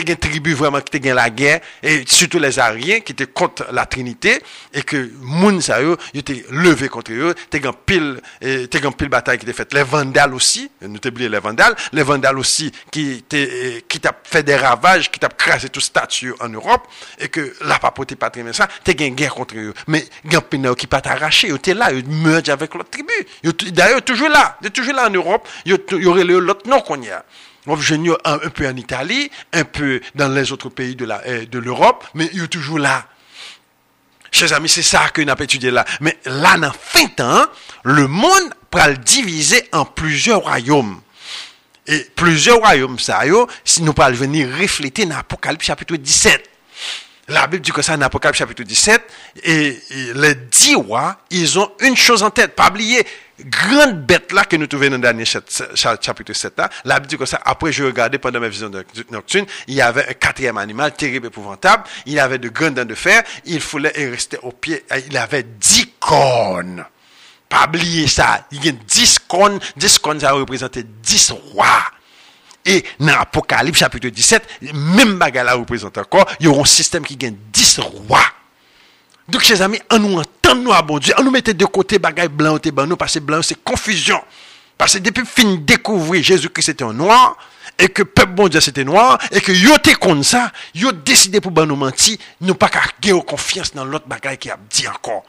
te une tribu vraiment qui te la guerre, et surtout les Ariens qui étaient contre la Trinité, et que moun sa yo, étaient levé contre eux, te gen pile, te gen pile bataille qui était faite. Les Vandales aussi, nous t'oublions les Vandales, les Vandales aussi qui qui t'a fait des ravages, qui t'a crasé tout statut en Europe, et que la papauté pas très ça, te gen guerre contre eux. Mais pile qui pas t'arracher, ils étaient là, ils mergent avec l'autre tribu. D'ailleurs, toujours là, toujours là en Europe, il y aurait l'autre nom qu'on y a un, un peu en Italie, un peu dans les autres pays de euh, l'Europe, mais il est toujours là. Chers amis, c'est ça que nous avons étudié là. Mais là, dans fin temps, le monde va le diviser en plusieurs royaumes. Et plusieurs royaumes, ça, si nous allons venir refléter dans l'Apocalypse chapitre 17. La Bible dit que ça, dans l'Apocalypse chapitre 17, et, les dix rois, ils ont une chose en tête, pas oublier, grande bête là que nous trouvons dans le dernier chapitre 7 là, la Bible dit que ça, après je regardais pendant mes visions nocturnes, il y avait un quatrième animal terrible, épouvantable, il avait de grandes dents de fer, il foulait et restait au pied, il avait dix cornes. Pas oublier ça, il y a dix cornes, dix cornes ça représentait dix rois. Et dans l'Apocalypse chapitre 17, même bagarre là représente encore, il y aura un système qui gagne dix rois. Donc, chers amis, on nous entend nous à bon Dieu, on nous mettait de côté bagaille blanc, ben nous, parce que blanc, c'est confusion. Parce que depuis fin découvrir Jésus-Christ était un noir, et que peuple bon Dieu c'était noir, et que yo te comme ça, décidé pour ben nous mentir, nous pas qu'à confiance dans l'autre bagaille qui a dit encore.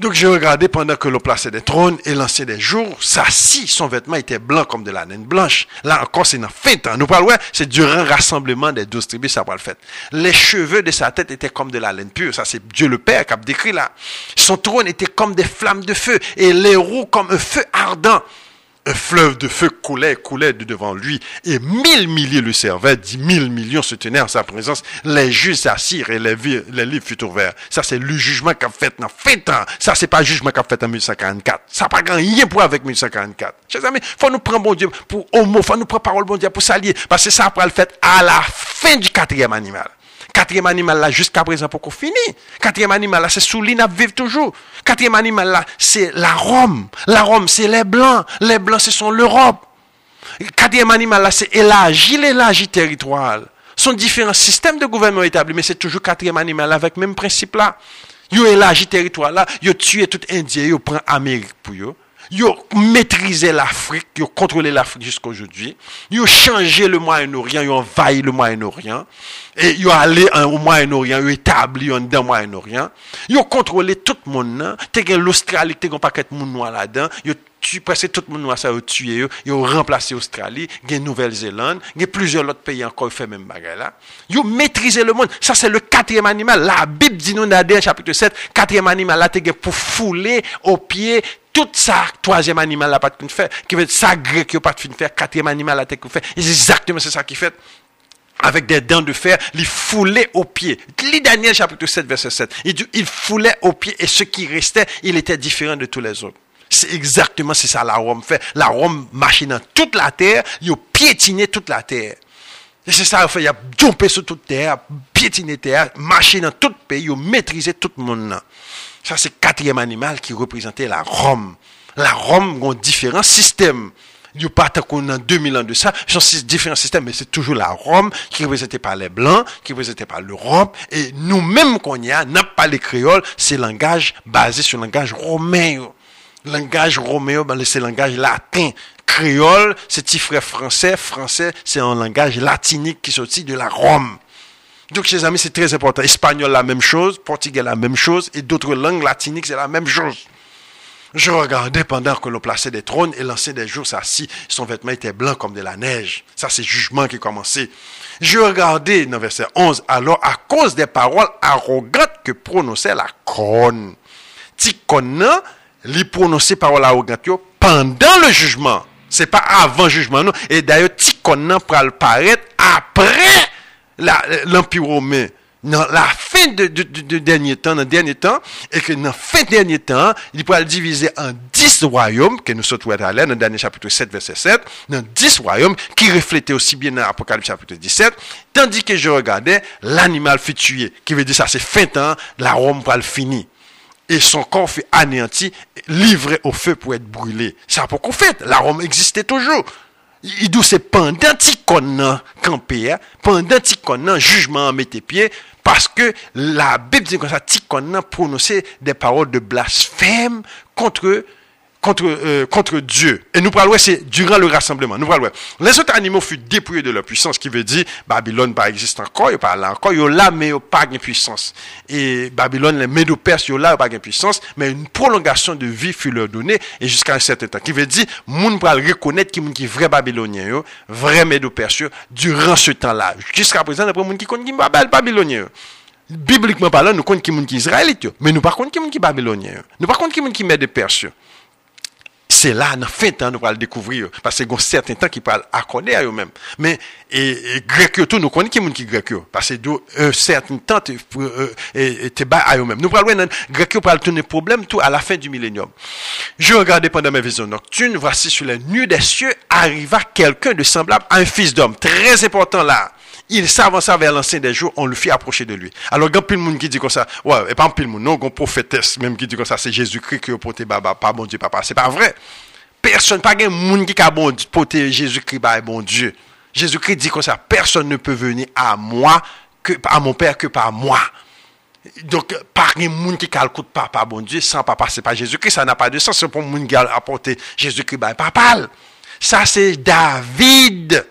Donc j'ai regardé pendant que l'on plaçait des trônes et lançait des jours, si son vêtement était blanc comme de la laine blanche. Là encore, c'est dans fin temps. Nous parlons, c'est durant le rassemblement des douze tribus, ça va le fait. Les cheveux de sa tête étaient comme de la laine pure. Ça, c'est Dieu le Père qui a décrit là. Son trône était comme des flammes de feu et les roues comme un feu ardent. Un fleuve de feu coulait, coulait de devant lui, et mille milliers le servaient, dix mille millions se tenaient en sa présence. Les juges s'assirent et les, livres furent ouverts. Ça, c'est le jugement qu'a fait dans fait temps. Ça, c'est pas le jugement qu'a fait en 1844. Ça n'a pas rien pour avec 1844. Chers amis, faut nous prendre bon Dieu pour homo, faut nous prendre parole bon Dieu pour s'allier, parce que ça après le fait à la fin du quatrième animal. Quatrième animal là, jusqu'à présent, pour qu'on finisse. Quatrième animal là, c'est sous l'île vivre toujours. Quatrième animal là, c'est la Rome. La Rome, c'est les Blancs. Les Blancs, ce sont l'Europe. Quatrième animal là, c'est élargi, l'élargi territoire. Ce sont différents systèmes de gouvernement établis, mais c'est toujours quatrième animal avec le même principe là. Yo élargi territoire là, yo tué tout Indien, yo prend Amérique pour yo. Ils ont maîtrisé l'Afrique, ils ont contrôlé l'Afrique jusqu'à aujourd'hui. Ils ont changé le Moyen-Orient, ils ont envahi le Moyen-Orient. Et ils ont allé au Moyen-Orient, ils ont établi dans Moyen-Orient. Ils ont contrôlé tout le monde. As l'Australie, as un paquet de monde noir là-dedans. Ils ont tué presque tout le monde noir, ça a tué Ils ont remplacé l'Australie, il y a Nouvelle-Zélande, plusieurs autres pays encore font même bagarre là. Ils ont maîtrisé le monde. Ça, c'est le quatrième animal. La Bible dit nous dans chapitre 7, quatrième animal là, pour fouler aux pieds tout ça, troisième animal là, pas de faire, qui veut dire ça grec qui pas de faire, quatrième animal là, qui fait. Et c'est exactement ça qui fait. Avec des dents de fer, il foulait au pied. Lis Daniel chapitre 7, verset 7. Il dit, il foulait au pied et ce qui restait, il était différent de tous les autres. C'est exactement c'est ça la Rome fait. La Rome marchait dans toute la terre, il piétiné toute la terre. Et c'est ça, il y a jumpé sur toute terre, piétiner terre, marcher dans tout pays, maîtriser tout le monde. Ça, c'est le quatrième animal qui représentait la Rome. La Rome a différents systèmes. Il n'y a pas qu'on a 2000 ans de ça. Différents systèmes, mais c'est toujours la Rome qui est représentée par les Blancs, qui est représentée par l'Europe. Et nous-mêmes qu'on y a, n'a pas les créoles, c'est langage basé sur le langage romain. Langage romain, ben, c'est langage latin. Créole, c'est petit frère français. Français, c'est un langage latinique qui sortit de la Rome. Donc, chers amis, c'est très important. Espagnol, la même chose. Portugais, la même chose. Et d'autres langues latiniques, c'est la même chose. Je regardais pendant que l'on plaçait des trônes et l'ancien des jours s'assit. Son vêtement était blanc comme de la neige. Ça, c'est jugement qui commençait. Je regardais dans verset 11. Alors, à cause des paroles arrogantes que prononçait la couronne. Tikona, lui prononçait paroles arrogantes pendant le jugement. C'est pas avant jugement, non. Et d'ailleurs, Tikona pourra paraître après l'Empire romain, dans la fin de, dernier temps, dans dernier temps, et que dans la fin de dernier temps, il pourra le diviser en dix royaumes, que nous sommes à l'air dans le dernier chapitre 7, verset 7, dans dix royaumes, qui reflétaient aussi bien dans l'Apocalypse chapitre 17, tandis que je regardais, l'animal fut tué, qui veut dire ça, c'est fin temps, la Rome pourra le finir. Et son corps fut anéanti, livré au feu pour être brûlé. C'est pourquoi fait, la Rome existait toujours. Il dit c'est pendant qu'on campé, hein, pendant qu'on jugement mis tes pieds, parce que la Bible dit comme ça, qu'on a prononcé des paroles de blasphème contre contre, euh, contre Dieu. Et nous parlons, c'est durant le rassemblement. Nous parlons, les autres animaux furent dépouillés de leur puissance, qui veut dire, Babylone pas existe encore, il pas là encore, il là, mais il pas de puissance. Et Babylone, les Médo-Perses, il là, pas de puissance, mais une prolongation de vie fut leur donnée, et jusqu'à un certain temps. Qui veut dire, moun pour reconnaître qui est vrai Babylonien, vrai Médo-Perse, durant ce temps-là. Jusqu'à présent, après moun qui connaît qui Babylonien. Bibliquement parlant, nous connaissons qui est israélite, mais nous par contre qui est babylonien. Nous par contre qui est Médo-Perse c'est là, fin temps, nous allons le découvrir. Parce que y a certains temps qui parlent accorder à eux-mêmes. Mais, et, et grec, tout, nous connaissons qui est qui grec, parce que un certain temps, tu es bas à eux-mêmes. Nous parlons, grec, parle tourner problème tout à la fin du millénium. Je regardais pendant mes visions nocturnes, voici sur les nues des cieux arriva quelqu'un de semblable à un fils d'homme. Très important là il s'avança vers l'ancien des jours, on le fit approcher de lui. Alors, il y a de monde qui dit comme ça, ouais, et pas plein de monde, non, un prophétesse même qui dit comme ça, c'est Jésus-Christ qui a porté baba, pas bon Dieu, papa. C'est pas vrai. Personne, pas un monde qui a porté Jésus-Christ, bah, bon Dieu. Jésus-Christ dit comme ça, personne ne peut venir à moi, que, à mon Père que par moi. Donc, pas un monde qui a le coup de papa, bon Dieu, sans papa, c'est pas Jésus-Christ, ça n'a pas de sens, c'est pour monde qui a Jésus-Christ, bah, papa. Ça, c'est David.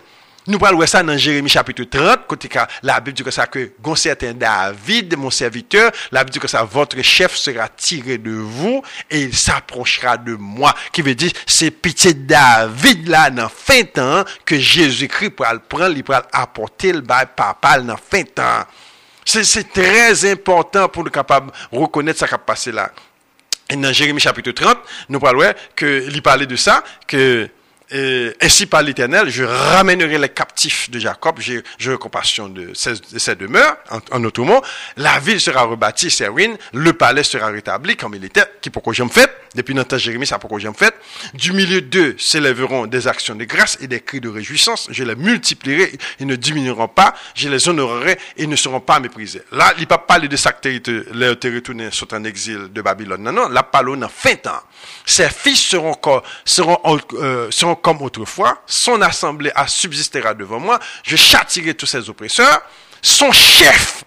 Nous parlons ça dans Jérémie chapitre 30, côté la Bible dit que ça que gon certain David, mon serviteur, la Bible dit que ça votre chef sera tiré de vous et il s'approchera de moi. Qui veut dire c'est pitié David là dans fin temps que Jésus-Christ pour le prendre, il pour apporter le bail papal dans fin temps. C'est très important pour nous capable reconnaître ce qui a passé là. Et dans Jérémie chapitre 30, nous parlons que il parlait de ça que et ainsi par l'Éternel, je ramènerai les captifs de Jacob, j'aurai compassion de ses, demeures, en, en autre. La ville sera rebâtie, ses le palais sera rétabli comme il était, qui pourquoi j'aime fait, depuis notre Jérémie, ça pourquoi j'aime fait. Du milieu d'eux s'élèveront des actions de grâce et des cris de réjouissance. Je les multiplierai, ils ne diminueront pas, je les honorerai et ne seront pas méprisés. Là, il ne pas parler de ça les territoires sont en exil de Babylone. Non, non, la parole en fin temps. Ses fils euh, seront comme autrefois, son assemblée a subsistera devant moi, je châtirai tous ses oppresseurs, son chef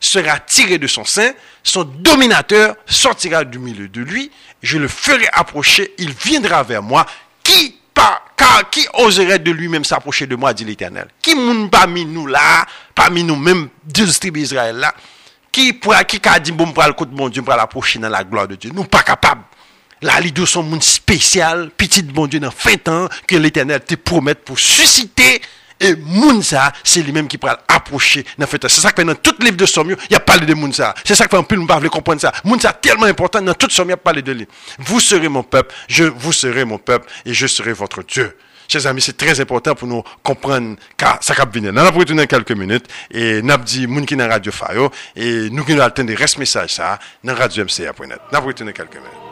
sera tiré de son sein, son dominateur sortira du milieu de lui, je le ferai approcher, il viendra vers moi, qui car qui oserait de lui-même s'approcher de moi, dit l'Éternel Qui moun parmi nous là, parmi nous même, distribué Israël là, qui pourra, qui a dit, bon, le de mon Dieu, pour l'approcher dans la gloire de Dieu. Nous pas capables. La lido son monde spécial, petit bon Dieu dans temps, que l'éternel te promette pour susciter et Mounsa, c'est lui-même qui pourra approcher dans. C'est ça que dans tout livre de Somme, il y a parlé de Mounsa. C'est ça que fait un peu nous pas comprendre ça. Mounsa tellement important dans tout Somme, il y a parlé de lui. Vous serez mon peuple, je vous serai mon peuple et je serai votre Dieu. Chers amis, c'est très important pour nous comprendre ça cap venir. Nous allons retourner quelques minutes et nous dit moun qui dans radio Fayo et nous qui nous reste message ça dans radio. Nous allons retourner quelques minutes.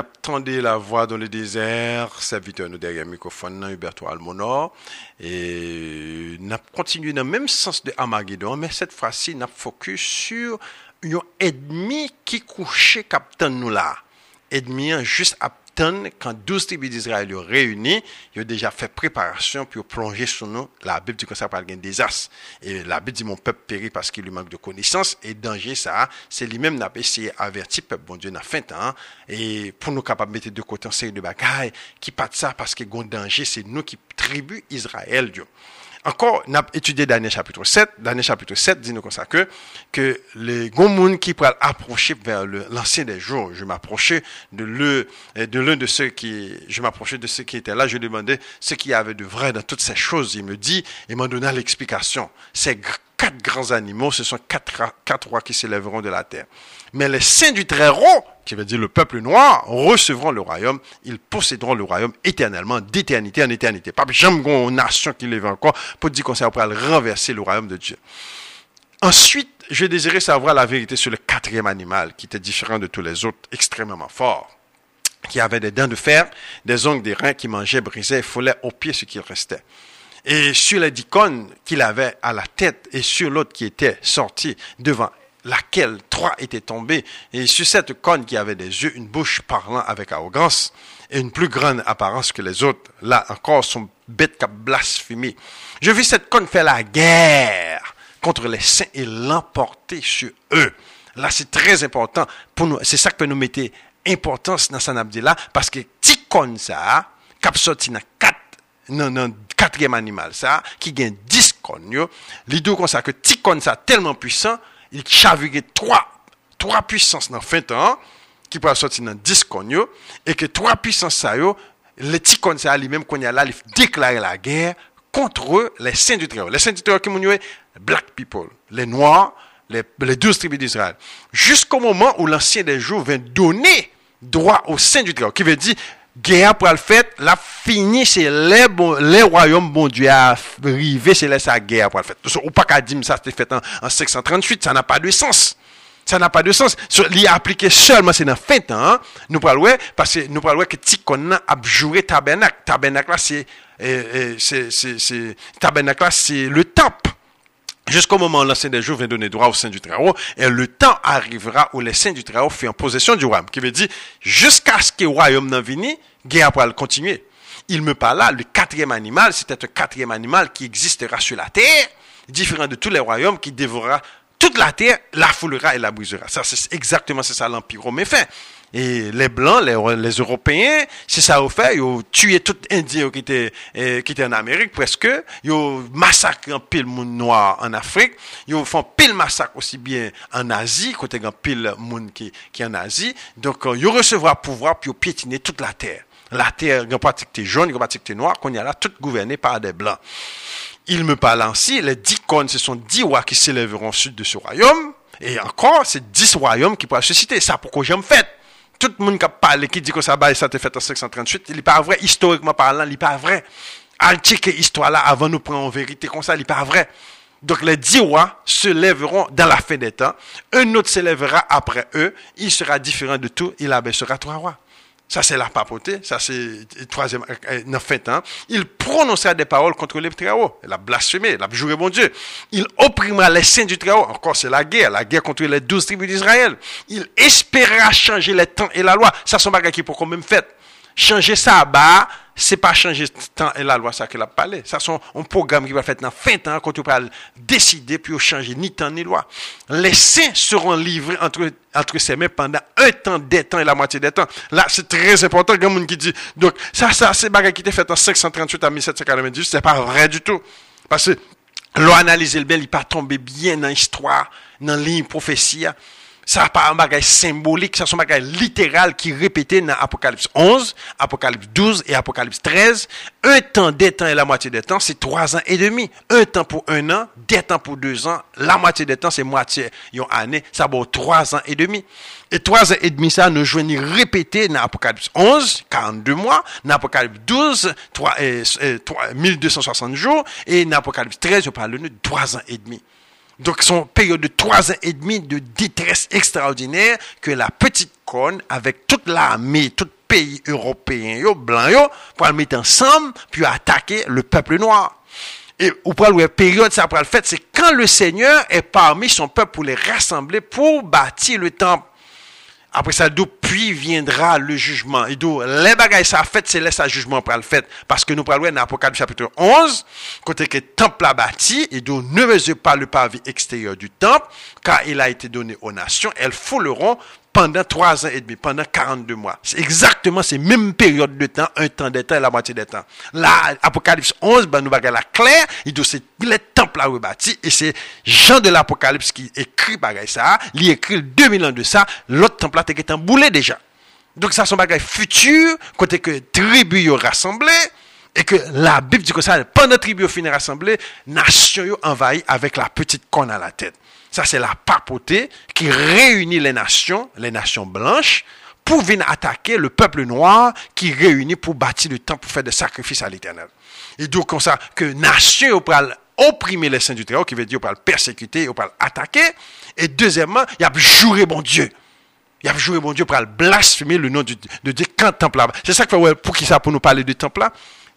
Attendez la voix dans le désert, serviteur nous derrière le microphone, Huberto Almonor. Et n'a continué dans le même sens de Armageddon, mais cette fois-ci, n'a focus sur un ennemi qui couchait captain nous là. Ennemi juste à quand 12 tribus d'Israël sont réunis, ils ont déjà fait préparation pour plonger sur nous. La Bible dit que ça parle d'un désastre. Et la Bible dit mon peuple périt parce qu'il lui manque de connaissances. Et danger, ça, c'est lui-même n'a pas essayé avertir peuple, bon Dieu, n'a fin temps. Et pour nous capables de mettre de côté un série de bagailles, qui pas de ça parce que un danger, c'est nous qui tribu Israël, Dieu encore, on a étudié Daniel chapitre 7. Daniel chapitre 7 dit nous comme ça que, que les gens qui pourraient approcher vers l'ancien des jours, je m'approchais de l'un de de ceux qui, je m'approchais de ceux qui étaient là, je demandais ce qu'il y avait de vrai dans toutes ces choses. Il me dit, il m'a donné l'explication. Ces quatre grands animaux, ce sont quatre, quatre rois qui s'élèveront de la terre. Mais les saints du Très-Haut, qui veut dire le peuple noir, recevront le royaume. Ils posséderont le royaume éternellement, d'éternité en éternité. Pas jamais une nation qui lève encore pour dire qu'on s'est renverser le royaume de Dieu. Ensuite, je désirais savoir la vérité sur le quatrième animal, qui était différent de tous les autres, extrêmement fort, qui avait des dents de fer, des ongles, des reins, qui mangeait, brisait et foulait au pied ce qu'il restait. Et sur les dix qu'il avait à la tête et sur l'autre qui était sorti devant laquelle trois étaient tombés, et sur cette conne qui avait des yeux, une bouche parlant avec arrogance, et une plus grande apparence que les autres, là encore son bête qui a blasphémé. Je vis cette conne faire la guerre contre les saints et l'emporter sur eux. Là, c'est très important pour nous. C'est ça peut nous mettre importance dans San parce que ti conne ça, cap quatre, non, non, quatrième animal ça, qui gagne dix connes, l'idée comme ça, que ti conne ça tellement puissant, il chavire trois, trois puissances dans fin temps, qui peuvent sortir dans 10 cognos, et que trois puissances ça yo, les petits ça lui-même qu'on a là, il déclarer la guerre contre les saints du Très-Haut. Les saints du Très-Haut qui m'ont black people, les noirs, les, les douze tribus d'Israël. Jusqu'au moment où l'ancien des jours vient donner droit aux saints du Très-Haut, qui veut dire guerre pour le fait, la fini, c'est les, les royaumes, bon Dieu, arriver, c'est la guerre pour le fait. Ou pas qu'à dire ça, c'était fait en, en 538, ça n'a pas de sens. Ça n'a pas de sens. L'y appliqué seulement, c'est dans fin temps, hein. nous parlons, parce que nous parlons que Tikon a joué tabernacle. Tabernacle là, c'est, c'est, c'est, tabernacle c'est le temple. Jusqu'au moment où l'ancien des jours vient donner droit au sein du Très-Haut, et le temps arrivera où les saints du Très-Haut possession du royaume. Qui veut dire, jusqu'à ce que le royaume n'en vienne, guerre pourra continuer. Il me parle là, le quatrième animal, c'était un quatrième animal qui existera sur la terre, différent de tous les royaumes qui dévorera toute la terre, la foulera et la brisera. Ça, c'est exactement ça l'Empire romain fait. Et les Blancs, les, Européens, c'est ça au fait, ils ont tué tout Indien qui était, eh, qui était en Amérique presque, ils ont massacré un pile monde noir en Afrique, ils ont fait pile massacre aussi bien en Asie, côté un pile monde qui, qui est en Asie. Donc, euh, ils recevront pouvoir puis piétiner toute la terre. La terre, a pas jaune, il y a pas noir, qu'on y a là, toute gouvernée par des Blancs. Il me parle ainsi, les dix cônes, ce sont dix rois qui s'élèveront au sud de ce royaume, et encore, c'est dix royaumes qui pourraient se citer. Ça, pourquoi j'aime fait? Tout le monde qui parle, qui dit que ça, a été fait en 538, il n'est pas vrai, historiquement parlant, il n'est pas vrai. Checker histoire là avant nous prendre en vérité comme ça, il n'est pas vrai. Donc les dix rois se lèveront dans la fin des temps. Un autre se lèvera après eux. Il sera différent de tout. Il abaissera trois rois. Ça, c'est la papauté. Ça, c'est le troisième, euh, neuf fin temps. Il prononcera des paroles contre les Très-Haut. Il a blasphémé. Il a juré mon Dieu. Il opprimera les saints du Très-Haut. Encore, c'est la guerre. La guerre contre les douze tribus d'Israël. Il espérera changer les temps et la loi. Ça, sont bagages qui pour quand même fait. Changer ça, bah, c'est pas changer temps et la loi, ça qu'il a parlé. Ça, c'est un programme qui va faire dans fin temps, quand tu vas décider, puis changer ni temps ni loi. Les saints seront livrés entre, entre ses mains pendant un temps, des temps et la moitié des temps. Là, c'est très important, il y monde qui dit, donc, ça, ça, c'est bagage qui était fait en 538 à 1798, c'est pas vrai du tout. Parce que, l'on analyse le bel, il pas tombé bien dans l'histoire, dans la prophétie. Ça pas un bagage symbolique, ça un bagage littéral qui répété dans Apocalypse 11, Apocalypse 12 et Apocalypse 13. Un temps, des temps et la moitié des temps, c'est trois ans et demi. Un temps pour un an, des temps pour deux ans, la moitié des temps, c'est moitié une année, ça vaut trois ans et demi. Et trois ans et demi, ça nous joignit répété dans Apocalypse 11, 42 mois, dans Apocalypse 12, 3, 1260 jours, et dans Apocalypse 13, je parle de trois ans et demi. Donc, son période de trois ans et demi de détresse extraordinaire que la petite corne, avec toute l'armée, toute pays européens, yo, blancs, pour le mettre ensemble, puis attaquer le peuple noir. Et au point où période ça le fait, c'est quand le Seigneur est parmi son peuple pour les rassembler pour bâtir le temple. Après ça, d'où puis viendra le jugement. Et d'où les bagailles ça fait, c'est laisse à jugement pour le fait. Parce que nous parlons dans Apocalypse chapitre 11, côté que le temple a bâti, et d'où ne mesure pas le pavé extérieur du temple, car il a été donné aux nations, elles fouleront pendant trois ans et demi, pendant 42 mois. C'est exactement ces mêmes périodes de temps, un temps de temps et la moitié des temps. Là, Apocalypse 11, ben, nous va la claire, il dit c'est le temple à rebâti, et c'est Jean de l'Apocalypse qui écrit ça, il écrit 2000 ans de ça, l'autre temple là était boulé déjà. Donc ça, son bagage futur, côté que tribu rassemblé, et que la Bible dit que ça, pendant tribu finir rassemblé, nation envahi avec la petite corne à la tête. Ça, c'est la papauté qui réunit les nations, les nations blanches, pour venir attaquer le peuple noir qui réunit pour bâtir le temple, pour faire des sacrifices à l'éternel. Et donc, comme ça, que nation pour opprimer les saints du Très-Haut, qui veut dire pour persécuter, pour attaquer. Et deuxièmement, il y a juré bon Dieu. Il y a juré bon Dieu pour blasphémer le nom de, Dieu quand le temple là. C'est ça que pour qui ça, pour nous parler du temple là?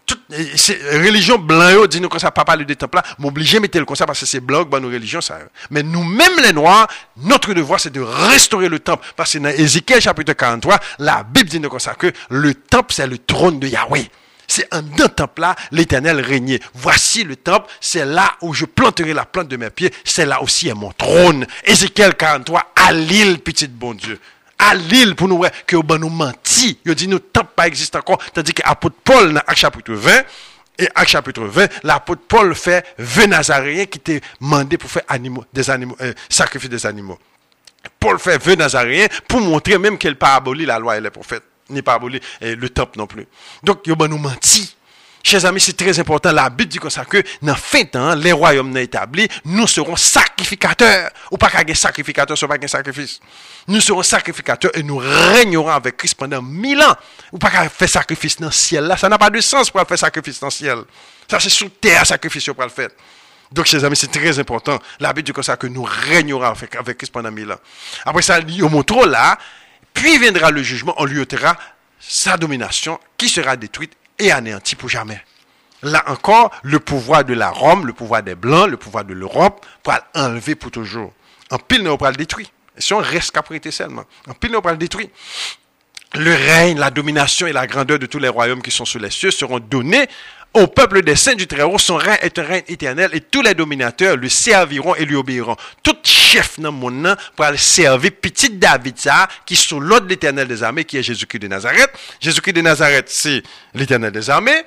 Toute religion blanc dit nous comme ça pas parler de temple là m'obliger mettre le comme ça parce que c'est blanc bah nos religions ça mais nous-mêmes les noirs notre devoir c'est de restaurer le temple parce que dans Ézéchiel chapitre 43 la Bible dit nous comme ça que le temple c'est le trône de Yahweh c'est en un temple là l'éternel régnait. Voici le temple, c'est là où je planterai la plante de mes pieds, c'est là aussi est mon trône. Ézéchiel 43, à l'île, petit bon Dieu à l'île pour nous que ben nous menti. Il dit nous tant pas existe encore. Tandis que l'apôtre Paul dans Acte chapitre 20, et Acte chapitre 20, l'apôtre Paul fait 20 Nazaréens qui étaient mandés pour faire animaux, des animaux, euh, sacrifier des animaux. Paul fait 20 Nazaréens pour montrer même qu'elle pas aboli la loi et les prophètes, ni pas aboli euh, le temple non plus. Donc, il ben nous menti. Chers amis, c'est très important. La Bible dit comme ça que dans fin temps, les royaumes établis, nous serons sacrificateurs. Ou pas qu'un sacrificateur, ce pas qu'un sacrifice. Nous serons sacrificateurs et nous régnerons avec Christ pendant mille ans. Ou pas qu'à faire sacrifice dans le ciel. Là, ça n'a pas de sens pour faire sacrifice dans le ciel. Ça, c'est sur terre, sacrifice pour le faire. Donc, chers amis, c'est très important. La Bible dit comme ça que nous régnerons avec, Christ pendant mille ans. Après ça, il montre là, puis viendra le jugement, on lui ôtera sa domination qui sera détruite et anéanti pour jamais. Là encore, le pouvoir de la Rome, le pouvoir des Blancs, le pouvoir de l'Europe, pour enlever pour toujours. En pile, nous le détruire. Et si on reste qu'après seulement, en pile, nous le détruire. Le règne, la domination et la grandeur de tous les royaumes qui sont sous les cieux seront donnés au peuple des saints du Très-Haut, son règne est un règne éternel et tous les dominateurs le serviront et lui obéiront. Chef dans mon nom pour aller servir petit David qui sont l'ordre de l'éternel des armées, qui est Jésus-Christ de Nazareth. Jésus-Christ de Nazareth, c'est l'éternel des armées.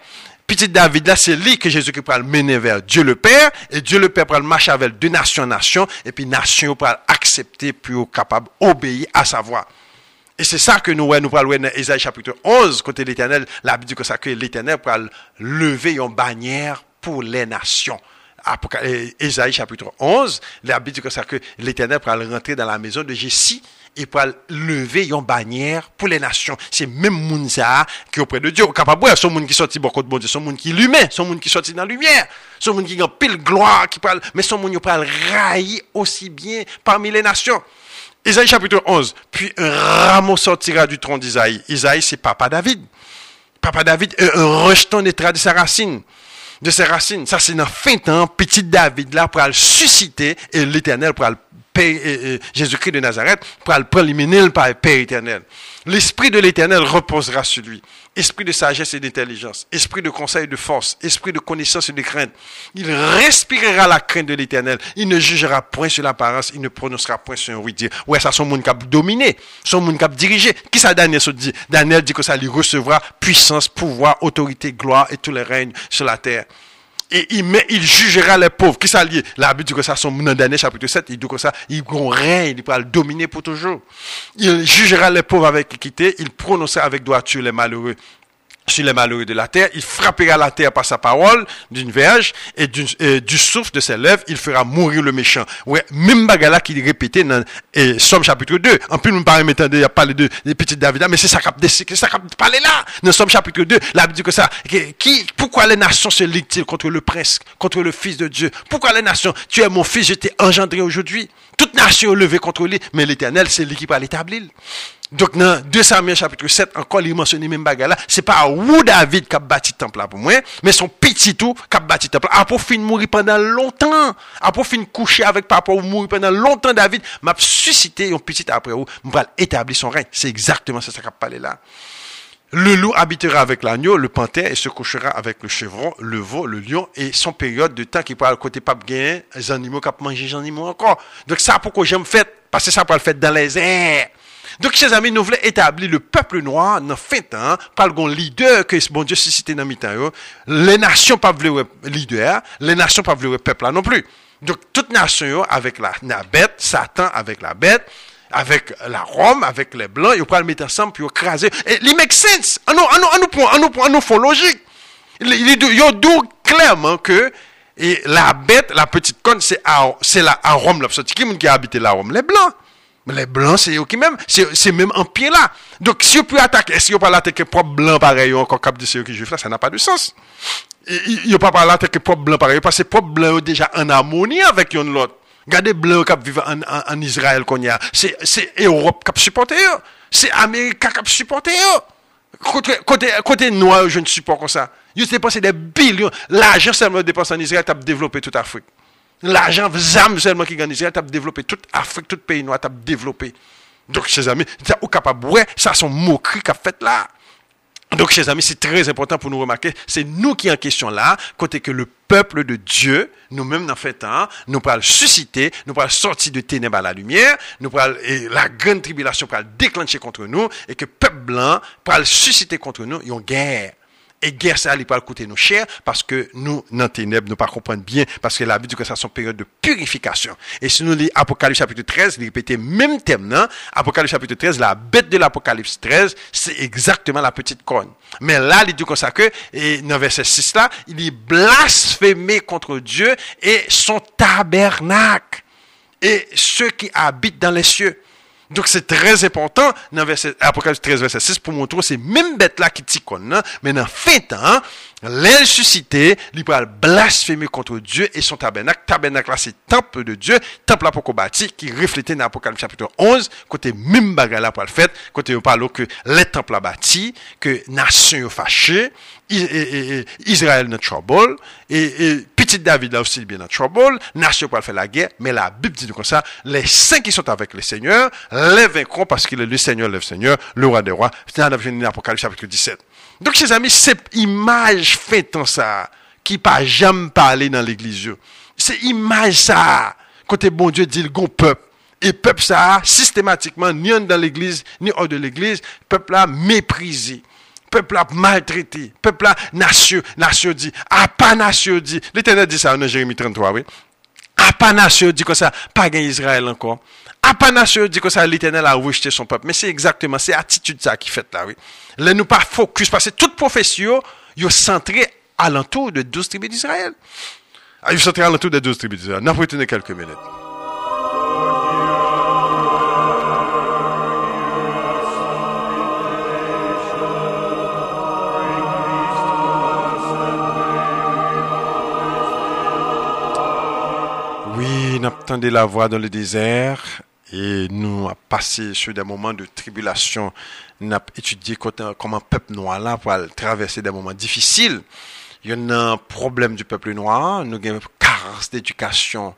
Petit David, là, c'est lui que Jésus-Christ le mener vers Dieu le Père, et Dieu le Père le marcher avec de nation en nation, et puis nation pour accepter, puis capable d'obéir à sa voix. Et c'est ça que nous, nous parlons dans Isaïe chapitre 11, côté l'éternel, la Bible dit que ça, que l'éternel pour lever une bannière pour les nations. Isaïe chapitre 11, la Bible que l'éternel pour rentrer dans la maison de Jessie et pour lever une bannière pour les nations. C'est même Mounza qui est auprès de Dieu. Capable de son monde qui sorti beaucoup de bon Dieu, monde qui est humain, son monde qui sorti dans la lumière, son monde qui a pile gloire, qui parle, mais son monde qui parle railler aussi bien parmi les nations. Isaïe chapitre 11. Puis un rameau sortira du tronc d'Isaïe. Isaïe, c'est papa David. Papa David, un rejeton naîtra de sa racine. De ses racines. Ça, c'est dans fin temps, petit David, là, pour le susciter, et l'éternel pour le Jésus-Christ de Nazareth, pour le préliminer par le Père éternel. L'esprit de l'éternel reposera sur lui. Esprit de sagesse et d'intelligence, esprit de conseil et de force, esprit de connaissance et de crainte. Il respirera la crainte de l'éternel. Il ne jugera point sur l'apparence, il ne prononcera point sur un oui. Ouais, ça, son monde cap dominé, son monde cap dirigé. Qui ça Daniel se dit? Daniel dit que ça lui recevra puissance, pouvoir, autorité, gloire et tous les règnes sur la terre et il, il jugera les pauvres. Qui ça lié? La Bible dit que ça, son Daniel chapitre 7, il dit que ça, il règne, il pourra le dominer pour toujours. Il jugera les pauvres avec équité, il prononcera avec droiture les malheureux sur les malheureux de la terre, il frappera la terre par sa parole d'une verge et du, souffle de ses lèvres, il fera mourir le méchant. Ouais, même bagala qui est répété dans et, Somme chapitre 2. En plus, nous parlons maintenant de parler de, de petit David, mais c'est ça qui ça parler là. Dans Somme chapitre 2, la Bible dit que ça, qui, pourquoi les nations se liguent-ils contre le prince, contre le fils de Dieu? Pourquoi les nations, tu es mon fils, je t'ai engendré aujourd'hui. Toute nation est levée contre lui, mais l'éternel, c'est lui qui va l'établir. Donc, dans 2 Samuel chapitre 7, encore, il mentionne même bagarre là. C'est pas où David qui a bâti le temple là pour moi, mais son petit tout qui a bâti le temple. A pour fin mourir pendant longtemps. A pour fin coucher avec papa ou mourir pendant longtemps David, m'a suscité un petit après où, m'a établi son règne. C'est exactement ça qu'a parlé là. Le loup habitera avec l'agneau, le panthère, et se couchera avec le chevron, le veau, le lion, et son période de temps qui pourra le côté pas gagner, les animaux qui manger les animaux encore. Donc ça, pourquoi j'aime fait? Parce que ça peut le faire dans les airs. Donc, chers amis, nous voulons établir le peuple noir dans fin temps, par le leader que bon Dieu suscité dans mi-temps. Les nations pas voulu leader, les nations pas voulu peuple non plus. Donc, toute nation avec la, la bête, Satan avec la bête, avec la Rome, avec les Blancs, ils le mettre ensemble, puis écraser. Et il make sense. À nous, à nous, font logique. Il y a clairement que la bête, la petite conne, c'est la, Rome. Qui qui a habité la Rome? Les Blancs. Mais les Blancs, c'est eux qui même, c'est même en pied là. Donc, si on peut attaquer, est-ce qu'on peut attaquer propre blanc pareil, encore cap de ceux qui juifs là, ça n'a pas de sens. Il n'y a pas parler attaquer propre blanc pareil, parce que propre blanc est déjà en harmonie avec l'autre. Regardez blanc qui vivent en, en, en, Israël qu'on a. C'est, Europe qui a supporté C'est Amérique qui a supporté Côté, côté, côté noir, je ne supporte pas ça. Ils dépensé des billions. L'argent seulement dépensé en Israël, tu as développé toute l'Afrique. L'argent, ZAM seulement qui gagne tu as développé toute l'Afrique, tout le pays noir, tu as développé. Donc, chers amis, tu capable, ouais, ça, son moquerie qu'a fait là. Donc, chers amis, c'est très important pour nous remarquer, c'est nous qui en question là, côté que le peuple de Dieu, nous-mêmes dans fait temps, nous pourrons susciter, nous pourrons sortir de ténèbres à la lumière, nous pourrons, et la grande tribulation pourra déclencher contre nous, et que peuple blanc pourra susciter contre nous, une guerre. Et guerre, ça allait pas coûter nous cher parce que nous, dans ténèbres, nous pas comprendre bien parce que la Bible dit que ça sont période de purification. Et si nous lisons Apocalypse chapitre 13, il répétait même thème, non? Apocalypse chapitre 13, la bête de l'Apocalypse 13, c'est exactement la petite corne. Mais là, il dit comme ça que, et dans verset 6 là, il est blasphémé contre Dieu et son tabernacle et ceux qui habitent dans les cieux. Donc c'est très important dans Apocalypse 13, verset 6 pour montrer ces mêmes bêtes-là qui t'iconnent, mais dans fin temps, l'aile suscité, il peut blasphémer contre Dieu et son tabernacle. Tabernacle là, c'est temple de Dieu, temple là pour bâti, qui reflétait dans Apocalypse chapitre 11, côté même bagarre là pour le fait, côté on parle que les temples là bâti, que nation fâchée, Israël notre trouble, et, petit David là aussi bien dans trouble, nation pour faire la guerre, mais la Bible dit comme ça, les saints qui sont avec le Seigneur, les vaincront parce qu'il est le Seigneur, le Seigneur, le roi des rois. C'est dans Apocalypse chapitre 17. Donc, chers amis, cette image fait en ça, qui pas jamais parlé dans l'église. C'est image ça, côté bon Dieu dit le bon peuple. Et peuple ça, systématiquement, ni dans l'église, ni hors de l'église, peuple là méprisé. Peuple là maltraité. Peuple là nation, nation dit, ah pas nation dit. L'éternel dit ça dans Jérémie 33, oui. Ah pas nation dit que ça, pas gain Israël encore. Ah pas nation dit que ça, l'éternel a rejeté son peuple. Mais c'est exactement, c'est attitude ça qui fait là, oui. Là, nous pas focus, parce que toute profession, est centrée alentour de 12 tribus d'Israël. Ah, ils sont centrés alentour de 12 tribus d'Israël. N'a pas quelques minutes. Oui, n'attendez la voix dans le désert et nous avons passé sur des moments de tribulation. Nous avons étudié comment peuple noir là pour traverser des moments difficiles. Il y a un problème du peuple noir. Nous avons une carence d'éducation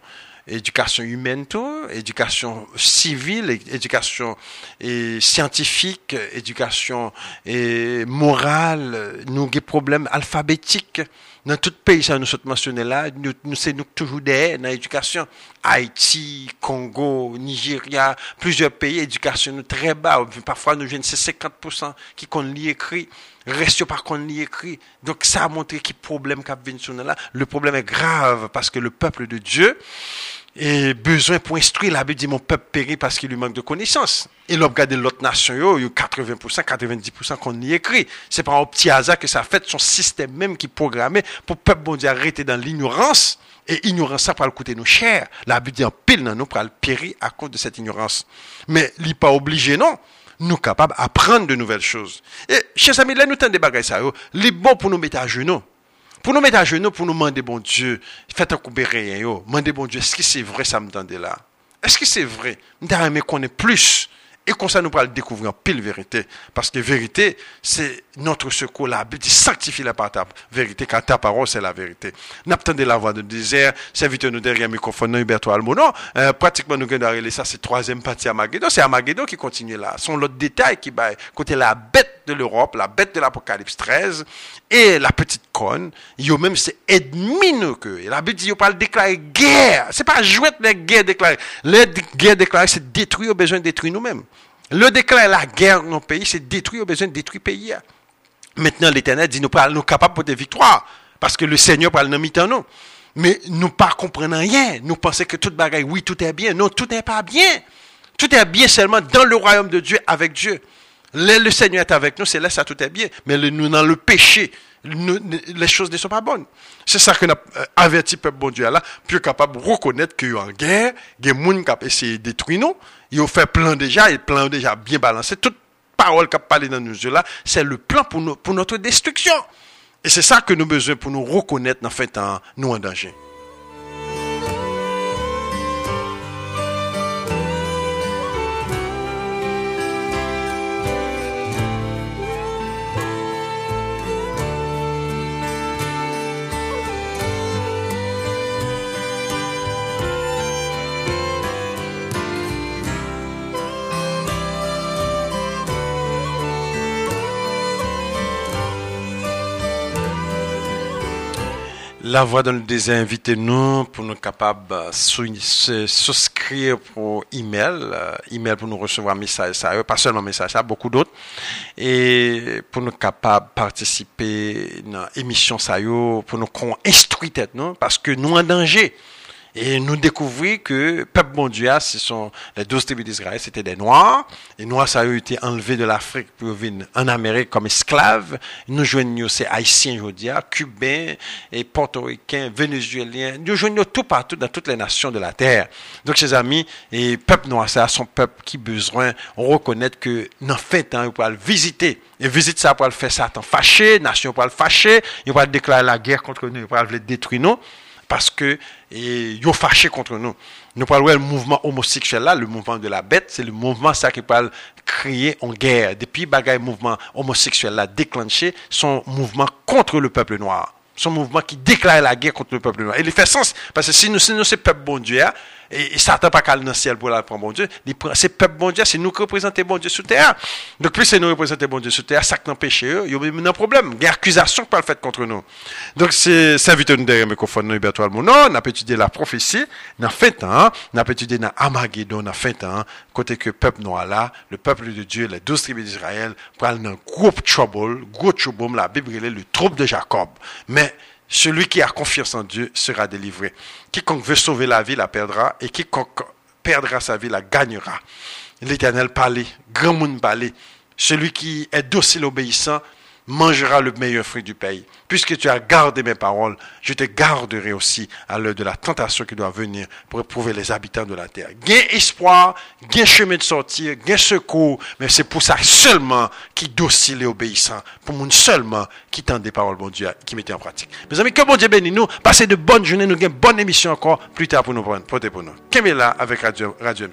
éducation humaine éducation civile, éducation et scientifique, éducation et morale, nous avons des problèmes alphabétiques dans tout pays, ça nous sommes mentionné là, nous, nous c'est nous toujours des dans l'éducation. Haïti, Congo, Nigeria, plusieurs pays, éducation nous très bas. Parfois, nous jeunes, c'est 50% qui qu'on lit écrit. Reste par qu'on lit écrit. Donc, ça a montré qui problème qu'a là. Le problème est grave parce que le peuple de Dieu, et besoin pour instruire la Bible dit mon peuple périt parce qu'il lui manque de connaissances. Et l'on regarde l'autre nation, il y a 80%, 90% qu'on y écrit. C'est pas un petit hasard que ça fait son système même qui est programmé pour le peuple bon dans l'ignorance. Et ignorance, ça va le coûter nous cher. La Bible dit pile dans nous pour le périr à cause de cette ignorance. Mais il n'est pas obligé, non. Nous capables d'apprendre de nouvelles choses. Et, chers amis, là, nous tenons des bagages ça, il est bon pour nous mettre à genoux. Pour nous mettre à genoux, pour nous demander, bon Dieu, faites un coup de rien. Demandez, bon Dieu, est-ce que c'est vrai ça me tendait là? Est-ce que c'est vrai? Nous qu'on est plus. Et comme ça, nous pourrons découvrir en pile vérité. Parce que vérité, c'est notre secours. La Bible dit sanctifie la par ta vérité, car ta parole, c'est la vérité. N'attendez la voix du désert. Servitez-nous derrière le microphone, Huberto Almono. Euh, pratiquement, nous gagnons ça, c'est troisième partie Armageddon. C'est Armageddon qui continue là. Son l'autre détail qui va côté la bête de l'Europe, la bête de l'Apocalypse 13, et la petite conne. Yo même, c'est ennemi nous que. La Bible dit, yo parle déclarer guerre. C'est pas jouer les guerres déclarées. Les guerres déclarées, c'est détruire, au besoin de détruire nous-mêmes. Le déclare la guerre dans nos pays, c'est détruire, au besoin de détruire le pays. Maintenant, l'Éternel dit, nous sommes capables de des victoires. Parce que le Seigneur parle dans mi nous. Mais nous ne comprenons rien. Nous pensons que tout bagaille, oui, tout est bien. Non, tout n'est pas bien. Tout est bien seulement dans le royaume de Dieu, avec Dieu. Le, Seigneur est avec nous, c'est là, ça tout est bien. Mais nous, dans le péché, les choses ne sont pas bonnes. C'est ça que nous averti peuple bon Dieu là, plus capable de reconnaître qu'il y a en guerre, il y a des gens qui ont essayé de détruire nous, ils ont fait plan déjà, et plan déjà bien balancé. Toute parole qui a parlé dans nous là, c'est le plan pour, pour notre destruction. Et c'est ça que nous avons besoin pour nous reconnaître, en fait, en, nous en danger. La voix dans le désert, invitez-nous pour nous capables de souscrire pour email, euh, email pour nous recevoir message ça, pas seulement message ça, beaucoup d'autres, et pour nous capables de participer dans l'émission ça, pour nous instruire nous, parce que nous en danger. Et nous découvrir que peuple bon Dieu, ce sont les douze tribus d'Israël, c'était des Noirs. Les Noirs, ça a été enlevé de l'Afrique pour venir en Amérique comme esclaves. Nous joignons ces Haïtiens aujourd'hui, Cubains et Portoricains, Vénézuéliens. Nous joignons tout partout dans toutes les nations de la terre. Donc, chers amis, et peuple noir, c'est son peuple qui besoin, on reconnaît que, dans fait temps, il peut le visiter. Et visite ça pour le faire Satan fâché, nation pour le fâcher, il va déclarer la guerre contre nous, il va le détruire nous parce que ils ont fâché contre nous. Nous parlons le mouvement homosexuel là, le mouvement de la bête, c'est le mouvement ça qui parle créer en guerre. Depuis le mouvement homosexuel là déclenché, son mouvement contre le peuple noir. Son mouvement qui déclare la guerre contre le peuple noir. Et il fait sens, parce que si nous, si nous peuple bon Dieu, hein, et, Satan pas qu'à dans le ciel pour la prendre bon Dieu. C'est peuple bon Dieu, c'est nous qui représentons bon Dieu sur terre. Donc plus c'est nous représentons bon Dieu sur terre, ça qui n'empêche eux, il y a un problème. Il y a accusation peut le faire contre nous. Donc c'est invité nous derrière microphone nous Huberto Almono, on a étudié la prophétie, a fait temps, on a étudié dans Armageddon, on a fait temps, côté que le peuple noir là, le peuple de Dieu, les douze tribus d'Israël, prennent un gros trouble, gros trouble, la Bible le trouble de Jacob. Mais celui qui a confiance en Dieu sera délivré. Quiconque veut sauver la vie la perdra, et quiconque perdra sa vie la gagnera. L'Éternel parlait, grand monde parlait. Celui qui est docile obéissant mangera le meilleur fruit du pays. Puisque tu as gardé mes paroles, je te garderai aussi à l'heure de la tentation qui doit venir pour éprouver les habitants de la terre. Gain espoir, gain chemin de sortir, gain secours, mais c'est pour ça seulement qui docile et obéissant, pour mon seulement qui tend des paroles, bon Dieu, qui mettait en pratique. Mes amis, que bon Dieu bénisse nous, passez de bonnes journées, nous gagnons bonne émission encore plus tard pour nous prendre, pour nous. là avec Radio, Radio.